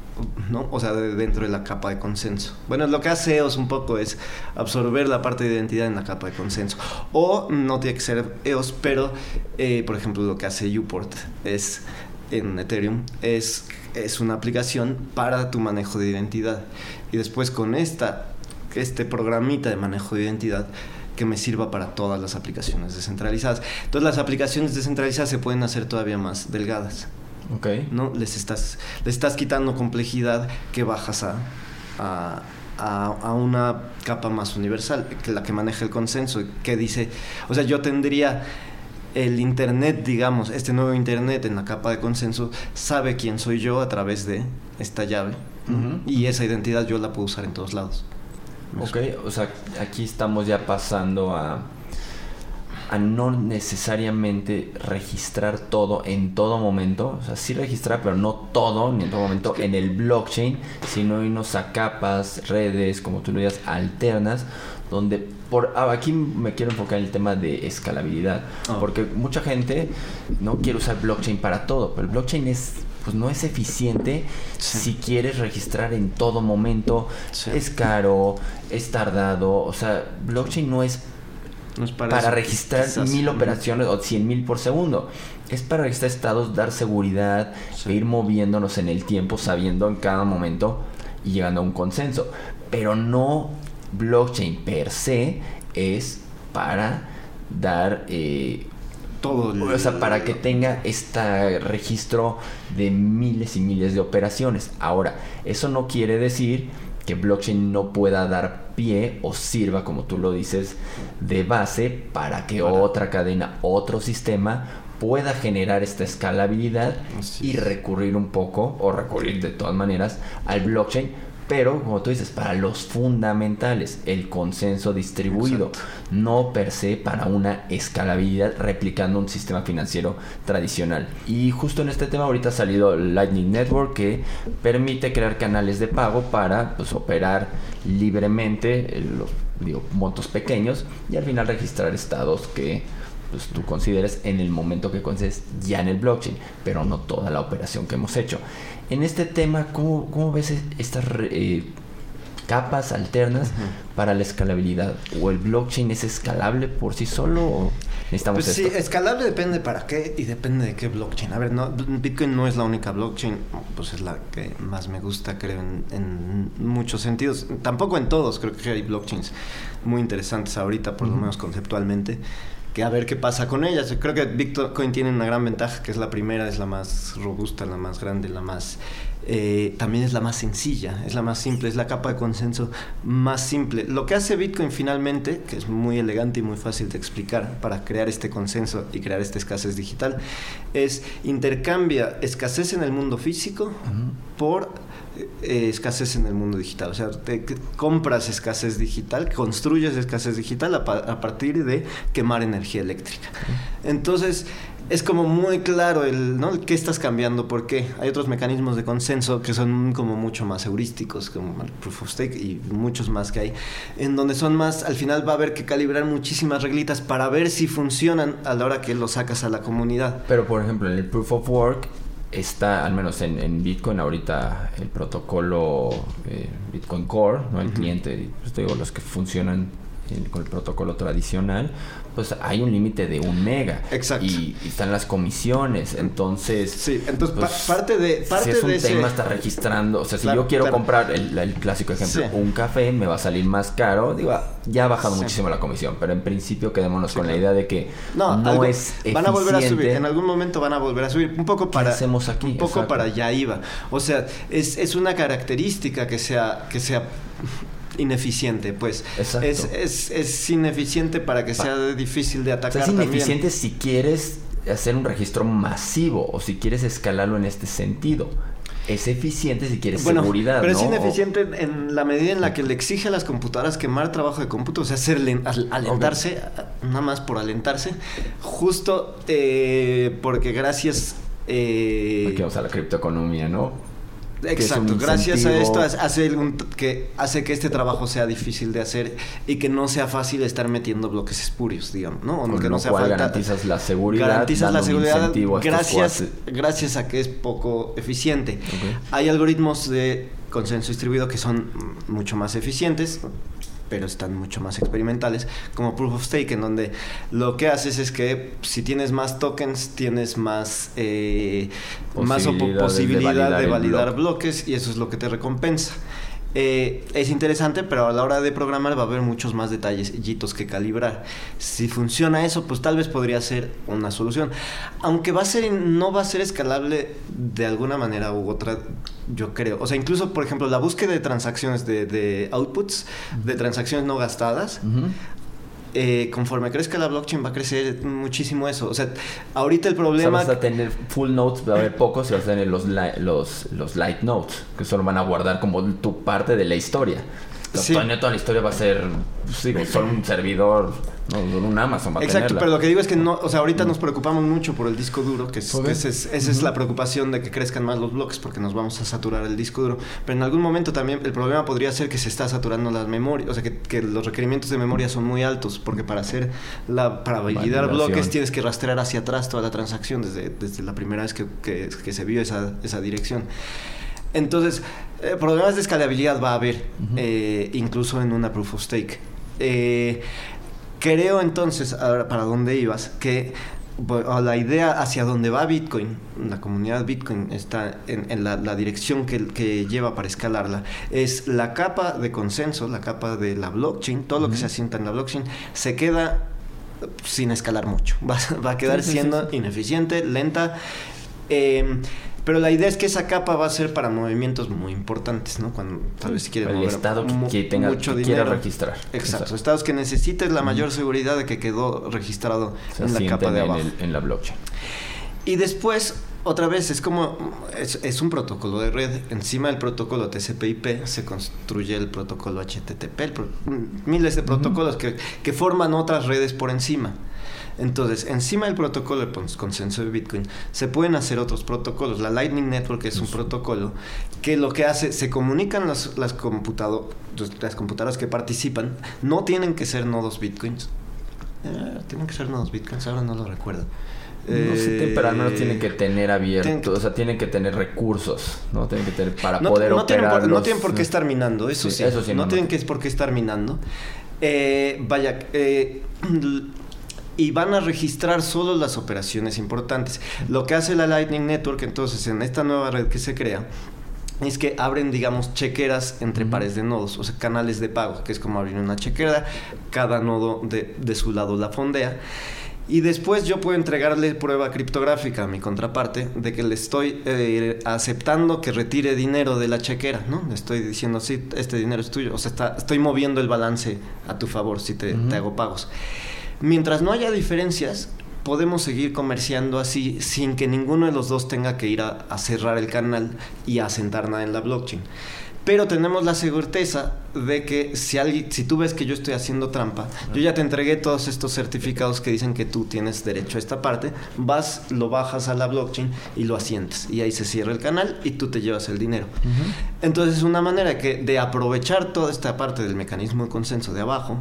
¿no? O sea, dentro de la capa de consenso. Bueno, lo que hace EOS un poco es absorber la parte de identidad en la capa de consenso. O no tiene que ser EOS, pero, eh, por ejemplo, lo que hace Uport es en Ethereum es, es una aplicación para tu manejo de identidad. Y después con esta, este programita de manejo de identidad, que me sirva para todas las aplicaciones descentralizadas. Entonces las aplicaciones descentralizadas se pueden hacer todavía más delgadas. Okay. ¿no? Les estás, les estás quitando complejidad que bajas a, a, a, una capa más universal, que la que maneja el consenso, que dice, o sea, yo tendría el Internet, digamos, este nuevo Internet en la capa de consenso, sabe quién soy yo a través de esta llave, y esa identidad yo la puedo usar en todos lados. Ok, o sea, aquí estamos ya pasando a a no necesariamente registrar todo en todo momento, o sea, sí registrar, pero no todo ni en todo momento en el blockchain, sino irnos a capas, redes, como tú lo digas, alternas, donde por ah, aquí me quiero enfocar en el tema de escalabilidad, ah. porque mucha gente no quiere usar blockchain para todo, pero el blockchain es pues no es eficiente si quieres registrar en todo momento, es caro, es tardado, o sea, blockchain no es para, registrar mil operaciones o cien mil por segundo. Es para registrar estados, dar seguridad, e ir moviéndonos en el tiempo, sabiendo en cada momento y llegando a un consenso. Pero no blockchain per se es para dar eh, todo. O sea, para que tenga este registro de miles y miles de operaciones. Ahora, eso no quiere decir que blockchain no pueda dar pie o sirva, como tú lo dices, de base para que otra cadena, otro sistema pueda generar esta escalabilidad y recurrir un poco, o recurrir de todas maneras, al blockchain pero como tú dices, para los fundamentales, el consenso distribuido, no per se para una escalabilidad replicando un sistema financiero tradicional. Y justo en este tema ahorita ha salido Lightning Network que permite crear canales de pago para pues, operar libremente los digo, montos pequeños y al final registrar estados que pues, tú consideres en el momento que concedes ya en el blockchain, pero no toda la operación que hemos hecho. En este tema, ¿cómo, cómo ves estas eh, capas alternas para la escalabilidad? ¿O el blockchain es escalable por sí solo o necesitamos pues Sí, escalable depende para qué y depende de qué blockchain. A ver, no, Bitcoin no es la única blockchain, pues es la que más me gusta, creo, en, en muchos sentidos. Tampoco en todos, creo que hay blockchains muy interesantes ahorita, por lo menos conceptualmente a ver qué pasa con ellas. Creo que Bitcoin tiene una gran ventaja, que es la primera, es la más robusta, la más grande, la más... Eh, también es la más sencilla, es la más simple, es la capa de consenso más simple. Lo que hace Bitcoin finalmente, que es muy elegante y muy fácil de explicar para crear este consenso y crear esta escasez digital, es intercambia escasez en el mundo físico por eh, escasez en el mundo digital. O sea, te, compras escasez digital, construyes escasez digital a, partir de quemar energía eléctrica. Entonces, es como muy claro el, ¿no? ¿Qué estás cambiando? ¿Por qué? Hay otros mecanismos de consenso que son como mucho más heurísticos, como el proof of stake y muchos más que hay, en donde son más, al final va a haber que calibrar muchísimas reglitas para ver si funcionan a la hora que lo sacas a la comunidad. Pero, por ejemplo, en el proof of work está, al menos en, Bitcoin, ahorita el protocolo eh, Bitcoin Core, ¿no? el cliente, pues digo, los que funcionan con el protocolo tradicional, pues hay un límite de un mega. Exacto. Y, están las comisiones. Entonces. Sí, entonces pues, parte de. Parte si es un de tema, está registrando. O sea, si yo quiero comprar el, clásico ejemplo, un café, me va a salir más caro. Digo, ya ha bajado muchísimo la comisión. Pero en principio quedémonos con la idea de que no, no es. Van a volver a subir. En algún momento van a volver a subir. Un poco para. hacemos aquí? Un poco para allá iba. O sea, es, es una característica que sea. Que sea ineficiente, pues. Es, es, es, ineficiente para que sea difícil de atacar. es ineficiente si quieres hacer un registro masivo o si quieres escalarlo en este sentido. Es eficiente si quieres seguridad. Pero es ineficiente en la medida en la que le exige a las computadoras quemar trabajo de cómputo, o sea, hacer alentarse, nada más por alentarse, justo eh, porque gracias. Eh, porque vamos a la criptoeconomía, ¿no? Exacto, gracias a esto hace, que, hace que este trabajo sea difícil de hacer y que no sea fácil estar metiendo bloques espurios, digamos, ¿no? O que no sea falta, garantizas la seguridad. Garantizas la seguridad gracias, gracias a que es poco eficiente. Hay algoritmos de consenso distribuido que son mucho más eficientes pero están mucho más experimentales, como Proof of Stake, en donde lo que haces es que si tienes más tokens, tienes más, eh, más posibilidad de validar bloques y eso es lo que te recompensa. Eh, es interesante, pero a la hora de programar va a haber muchos más detalles que calibrar. Si funciona eso, pues tal vez podría ser una solución. Aunque va a ser, no va a ser escalable de alguna manera u otra, yo creo. O sea, incluso, por ejemplo, la búsqueda de transacciones de, outputs, de transacciones no gastadas, eh, conforme crezca la blockchain va a crecer muchísimo eso. O sea, ahorita el problema... O vas a tener full notes, va a haber pocos y vas a tener los, los, los light notes, que solo van a guardar como tu parte de la historia. Sí. Toda, la historia va a ser, pues, digo, solo un servidor, no, un Amazon va a Exacto, pero lo que digo es que no, o sea, ahorita nos preocupamos mucho por el disco duro, que, es, esa es la preocupación de que crezcan más los bloques porque nos vamos a saturar el disco duro. Pero en algún momento también el problema podría ser que se está saturando las memorias, o sea, que, los requerimientos de memoria son muy altos, porque para hacer la, para validar bloques tienes que rastrear hacia atrás toda la transacción desde, desde la primera vez que, que se vio esa, esa dirección. Entonces, eh, problemas de escalabilidad va a haber, eh, incluso en una proof of stake. Eh, creo entonces, ahora para dónde ibas, que la idea hacia dónde va Bitcoin, la comunidad Bitcoin está en, la, dirección que, que, lleva para escalarla, es la capa de consenso, la capa de la blockchain, todo lo que se asienta en la blockchain, se queda sin escalar mucho, va, a quedar siendo ineficiente, lenta. Pero la idea es que esa capa va a ser para movimientos muy importantes, ¿no? Cuando tal vez quiere el estado que, tenga mucho que quiera registrar. Exacto. Estados que necesiten la mayor seguridad de que quedó registrado en la capa de abajo. En, la blockchain. Y después, otra vez, es como, es, un protocolo de red. Encima del protocolo TCP/IP se construye el protocolo HTTP, miles de protocolos que, que forman otras redes por encima. Entonces, encima del protocolo de consenso de Bitcoin, se pueden hacer otros protocolos. La Lightning Network es un protocolo que lo que hace, se comunican las, las, las computadoras que participan, no tienen que ser nodos Bitcoins. Eh, tienen que ser nodos Bitcoins, ahora no lo recuerdo. No sé, pero al menos tienen que tener abierto, o sea, tienen que tener recursos, ¿no? Tienen que tener para poder no operar. no tienen por qué estar minando, eso sí. Eso sí no, tienen que, por qué estar minando. Eh, vaya, eh, y van a registrar solo las operaciones importantes. Lo que hace la Lightning Network entonces en esta nueva red que se crea es que abren, digamos, chequeras entre pares de nodos, o sea, canales de pago, que es como abrir una chequera, cada nodo de, de su lado la fondea. Y después yo puedo entregarle prueba criptográfica a mi contraparte de que le estoy eh, aceptando que retire dinero de la chequera, ¿no? Le estoy diciendo, sí, este dinero es tuyo. O sea, está, estoy moviendo el balance a tu favor si te, te hago pagos. Mientras no haya diferencias, podemos seguir comerciando así sin que ninguno de los dos tenga que ir a, cerrar el canal y a asentar nada en la blockchain. Pero tenemos la certeza de que si, alguien, si tú ves que yo estoy haciendo trampa, yo ya te entregué todos estos certificados que dicen que tú tienes derecho a esta parte, vas, lo bajas a la blockchain y lo asientes. Y ahí se cierra el canal y tú te llevas el dinero. Entonces es una manera que, de aprovechar toda esta parte del mecanismo de consenso de abajo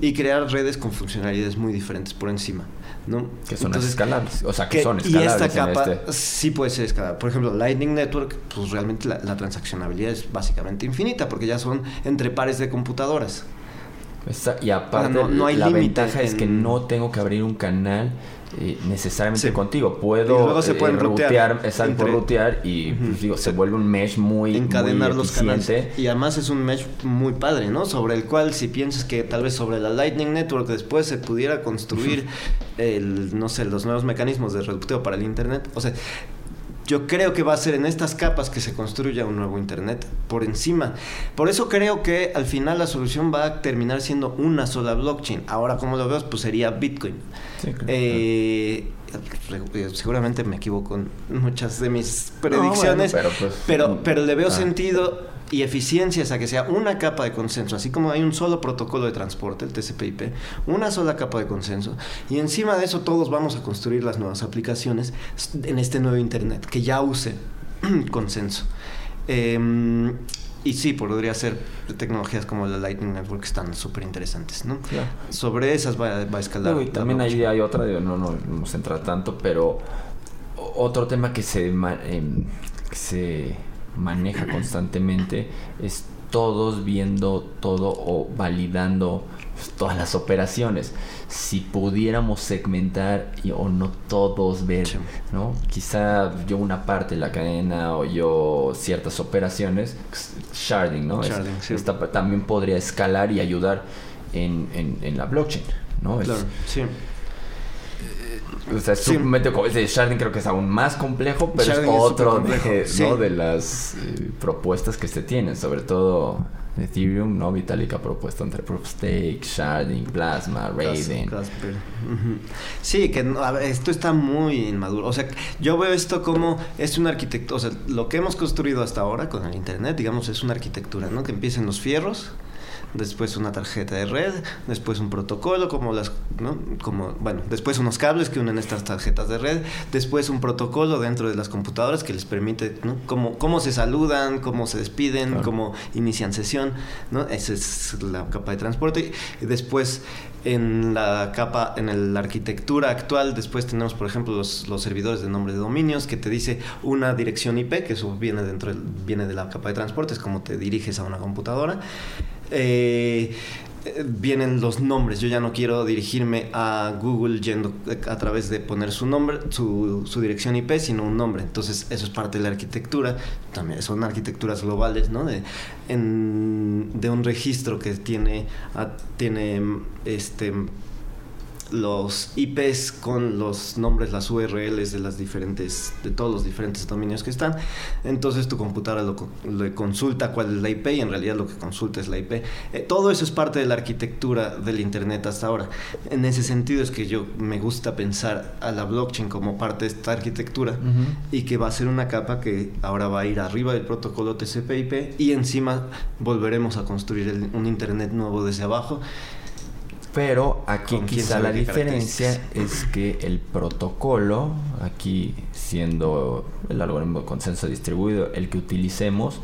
y crear redes con funcionalidades muy diferentes por encima. ¿no? Que son escalables, o sea, que, son escalables. Y esta capa este. sí puede ser escalable. Por ejemplo, Lightning Network, pues realmente la, transaccionabilidad es básicamente infinita, porque ya son entre pares de computadoras. y aparte, no, hay la ventaja es que no tengo que abrir un canal eh, necesariamente contigo. Puedo se pueden eh, rutear, exacto, rutear y pues, digo, se vuelve un mesh muy encadenar los canales. Y además es un mesh muy padre, ¿no? Sobre el cual si piensas que tal vez sobre la Lightning Network después se pudiera construir el no sé, los nuevos mecanismos de reduteo para el internet, o sea, yo creo que va a ser en estas capas que se construya un nuevo Internet por encima. Por eso creo que al final la solución va a terminar siendo una sola blockchain. Ahora, como lo veo, pues sería Bitcoin. Eh, seguramente me equivoco en muchas de mis predicciones, pero, pues, pero, pero, le veo ah. sentido y eficiencias a que sea una capa de consenso, así como hay un solo protocolo de transporte, el TCP/IP, una sola capa de consenso, y encima de eso todos vamos a construir las nuevas aplicaciones en este nuevo Internet que ya use consenso. Em, y sí, podría ser tecnologías como la Lightning Network están súper interesantes, ¿no? Sobre esas va, a escalar. y también ahí hay otra, no, no, nos entra tanto, pero otro tema que se, em, que se maneja constantemente es todos viendo todo o validando todas las operaciones. Si pudiéramos segmentar y, o no todos ver, ¿no? Quizá yo una parte de la cadena o yo ciertas operaciones, sharding, ¿no? también podría escalar y ayudar en, en, la blockchain, ¿no? Claro, sí. O sea, es de Sharding creo que es aún más complejo, pero es otro de, las eh, propuestas que se tienen, sobre todo Ethereum, ¿no? Vitalik ha propuesto entre Proof Stake, Sharding, Plasma, Raven. Sí, que esto está muy inmaduro. O sea, yo veo esto como es una arquitectura, o sea, lo que hemos construido hasta ahora con el Internet, digamos, es una arquitectura, ¿no? Que empiecen los fierros después una tarjeta de red, después un protocolo como las, ¿no? Como, bueno, después unos cables que unen estas tarjetas de red, después un protocolo dentro de las computadoras que les permite, ¿no? Cómo, cómo se saludan, cómo se despiden, cómo inician sesión, ¿no? Esa es la capa de transporte. Y después en la capa, en la arquitectura actual, después tenemos, por ejemplo, los, los, servidores de nombre de dominios que te dice una dirección IP, que eso viene dentro viene de la capa de transporte, es como te diriges a una computadora. Eh, vienen los nombres. Yo ya no quiero dirigirme a Google yendo a través de poner su nombre, su, dirección IP, sino un nombre. Entonces, eso es parte de la arquitectura. También son arquitecturas globales, ¿no? De, de un registro que tiene, tiene este los IPs con los nombres, las URLs de las diferentes, de todos los diferentes dominios que están. Entonces tu computadora lo, le consulta cuál es la IP y en realidad lo que consulta es la IP. Eh, todo eso es parte de la arquitectura del Internet hasta ahora. En ese sentido es que yo me gusta pensar a la blockchain como parte de esta arquitectura y que va a ser una capa que ahora va a ir arriba del protocolo TCP/IP y encima volveremos a construir un Internet nuevo desde abajo pero aquí quizá la diferencia es que el protocolo, aquí siendo el algoritmo de consenso distribuido, el que utilicemos,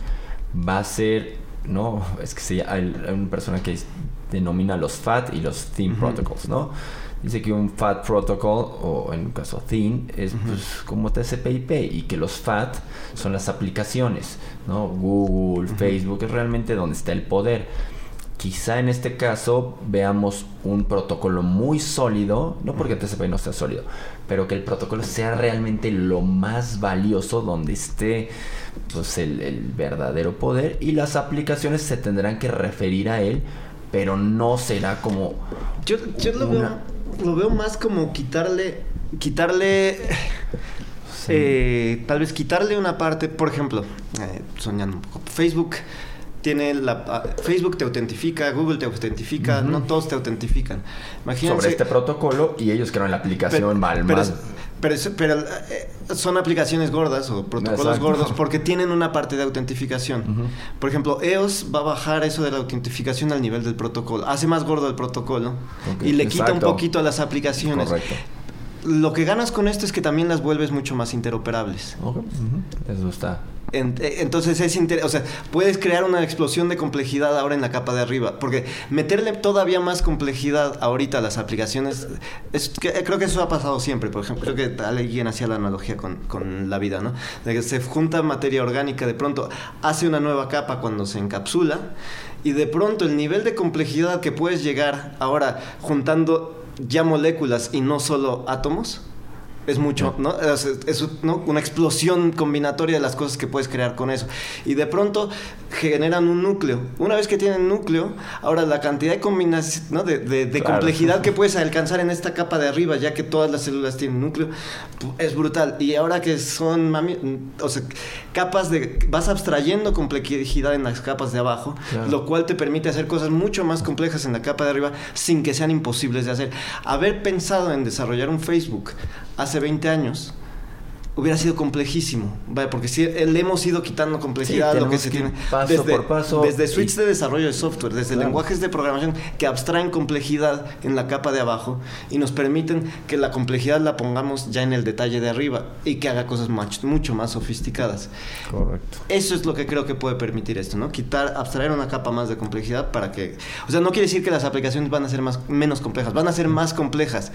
va a ser, ¿no? Es que hay una persona que denomina los FAT y los Theme Protocols, ¿no? Dice que un FAT protocol, o en un caso Theme, es pues, como TCP/IP y que los FAT son las aplicaciones, ¿no? Google, Facebook, es realmente donde está el poder quizá en este caso veamos un protocolo muy sólido, no porque TCP no sea sólido, pero que el protocolo sea realmente lo más valioso donde esté pues, el, verdadero poder y las aplicaciones se tendrán que referir a él, pero no será como... Yo, lo, veo, lo veo más como quitarle, quitarle... Eh, tal vez quitarle una parte, por ejemplo, eh, soñando un poco, Facebook tiene la ah, Facebook te autentifica, Google te autentifica, no todos te autentifican. Imagínense, sobre este protocolo y ellos crean la aplicación mal, pero, pero, eh, son aplicaciones gordas o protocolos gordos porque tienen una parte de autentificación. Por ejemplo, EOS va a bajar eso de la autentificación al nivel del protocolo. Hace más gordo el protocolo y le quita un poquito a las aplicaciones. Correcto. Lo que ganas con esto es que también las vuelves mucho más interoperables. Eso está. Eh, entonces es o sea, puedes crear una explosión de complejidad ahora en la capa de arriba, porque meterle todavía más complejidad ahorita a las aplicaciones, es, creo que eso ha pasado siempre, por ejemplo, creo que alguien hacía la analogía con, con, la vida, ¿no? De que se junta materia orgánica, de pronto hace una nueva capa cuando se encapsula Y de pronto el nivel de complejidad que puedes llegar ahora juntando ya moléculas y no solo átomos, es mucho, ¿no? Es, una explosión combinatoria de las cosas que puedes crear con eso. Y de pronto generan un núcleo. Una vez que tienen núcleo, ahora la cantidad de combinación, ¿no? De, complejidad que puedes alcanzar en esta capa de arriba, ya que todas las células tienen núcleo, es brutal. Y ahora que son, o sea, capas de, vas abstrayendo complejidad en las capas de abajo, lo cual te permite hacer cosas mucho más complejas en la capa de arriba sin que sean imposibles de hacer. Haber pensado en desarrollar un Facebook hace 20 años, hubiera sido complejísimo, ¿vale? porque si le hemos ido quitando complejidad lo que se tiene paso desde, por paso desde suites de desarrollo de software, desde lenguajes de programación que abstraen complejidad en la capa de abajo y nos permiten que la complejidad la pongamos ya en el detalle de arriba y que haga cosas mucho más sofisticadas. Correcto. Eso es lo que creo que puede permitir esto, ¿no? Quitar, abstraer una capa más de complejidad para que, o sea, no quiere decir que las aplicaciones van a ser más menos complejas, van a ser más complejas.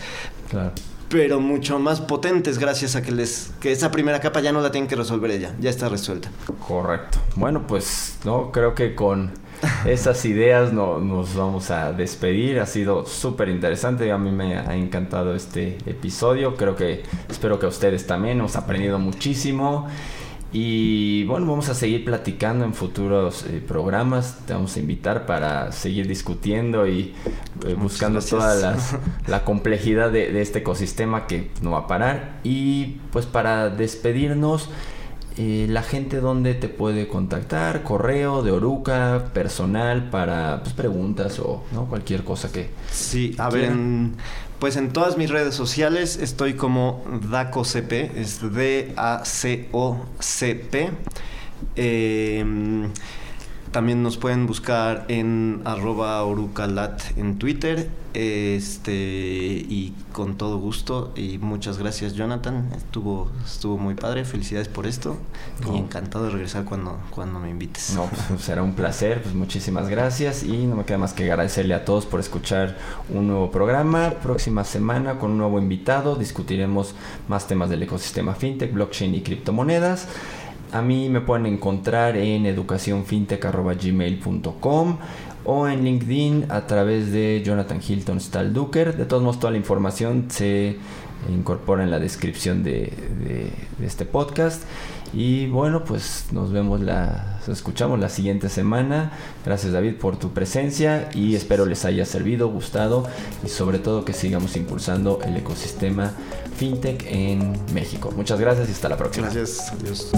Claro pero mucho más potentes gracias a que les que esa primera capa ya no la tienen que resolver ella, ya está resuelta. Correcto. Bueno, pues no creo que con esas ideas no, nos vamos a despedir. Ha sido súper interesante. A mí me ha encantado este episodio. Creo que espero que a ustedes también. Hemos aprendido muchísimo. Y bueno, vamos a seguir platicando en futuros eh, programas. Te vamos a invitar para seguir discutiendo y eh, buscando toda la complejidad de, este ecosistema que no va a parar. Y pues para despedirnos, eh, la gente donde te puede contactar, correo de Oruca, personal para pues, preguntas o ¿no? cualquier cosa que. Sí, a ver, pues en todas mis redes sociales estoy como DacoCP, es D-A-C-O-C-P. Em, también nos pueden buscar en arroba orucalat en Twitter. Este, y con todo gusto. Y muchas gracias, Jonathan. Estuvo, estuvo muy padre. Felicidades por esto. Y encantado de regresar cuando, cuando me invites. No, pues, será un placer. Pues muchísimas gracias. Y no me queda más que agradecerle a todos por escuchar un nuevo programa. Próxima semana con un nuevo invitado. Discutiremos más temas del ecosistema fintech, blockchain y criptomonedas. A mí me pueden encontrar en educacionfintech.gmail.com o en LinkedIn a través de Jonathan Hilton Stalduker. De todos modos, toda la información se incorpora en la descripción de, este podcast. Y bueno, pues nos vemos, la, nos escuchamos la siguiente semana. Gracias David por tu presencia y espero les haya servido, gustado y sobre todo que sigamos impulsando el ecosistema fintech en México. Muchas gracias y hasta la próxima. Gracias, adiós.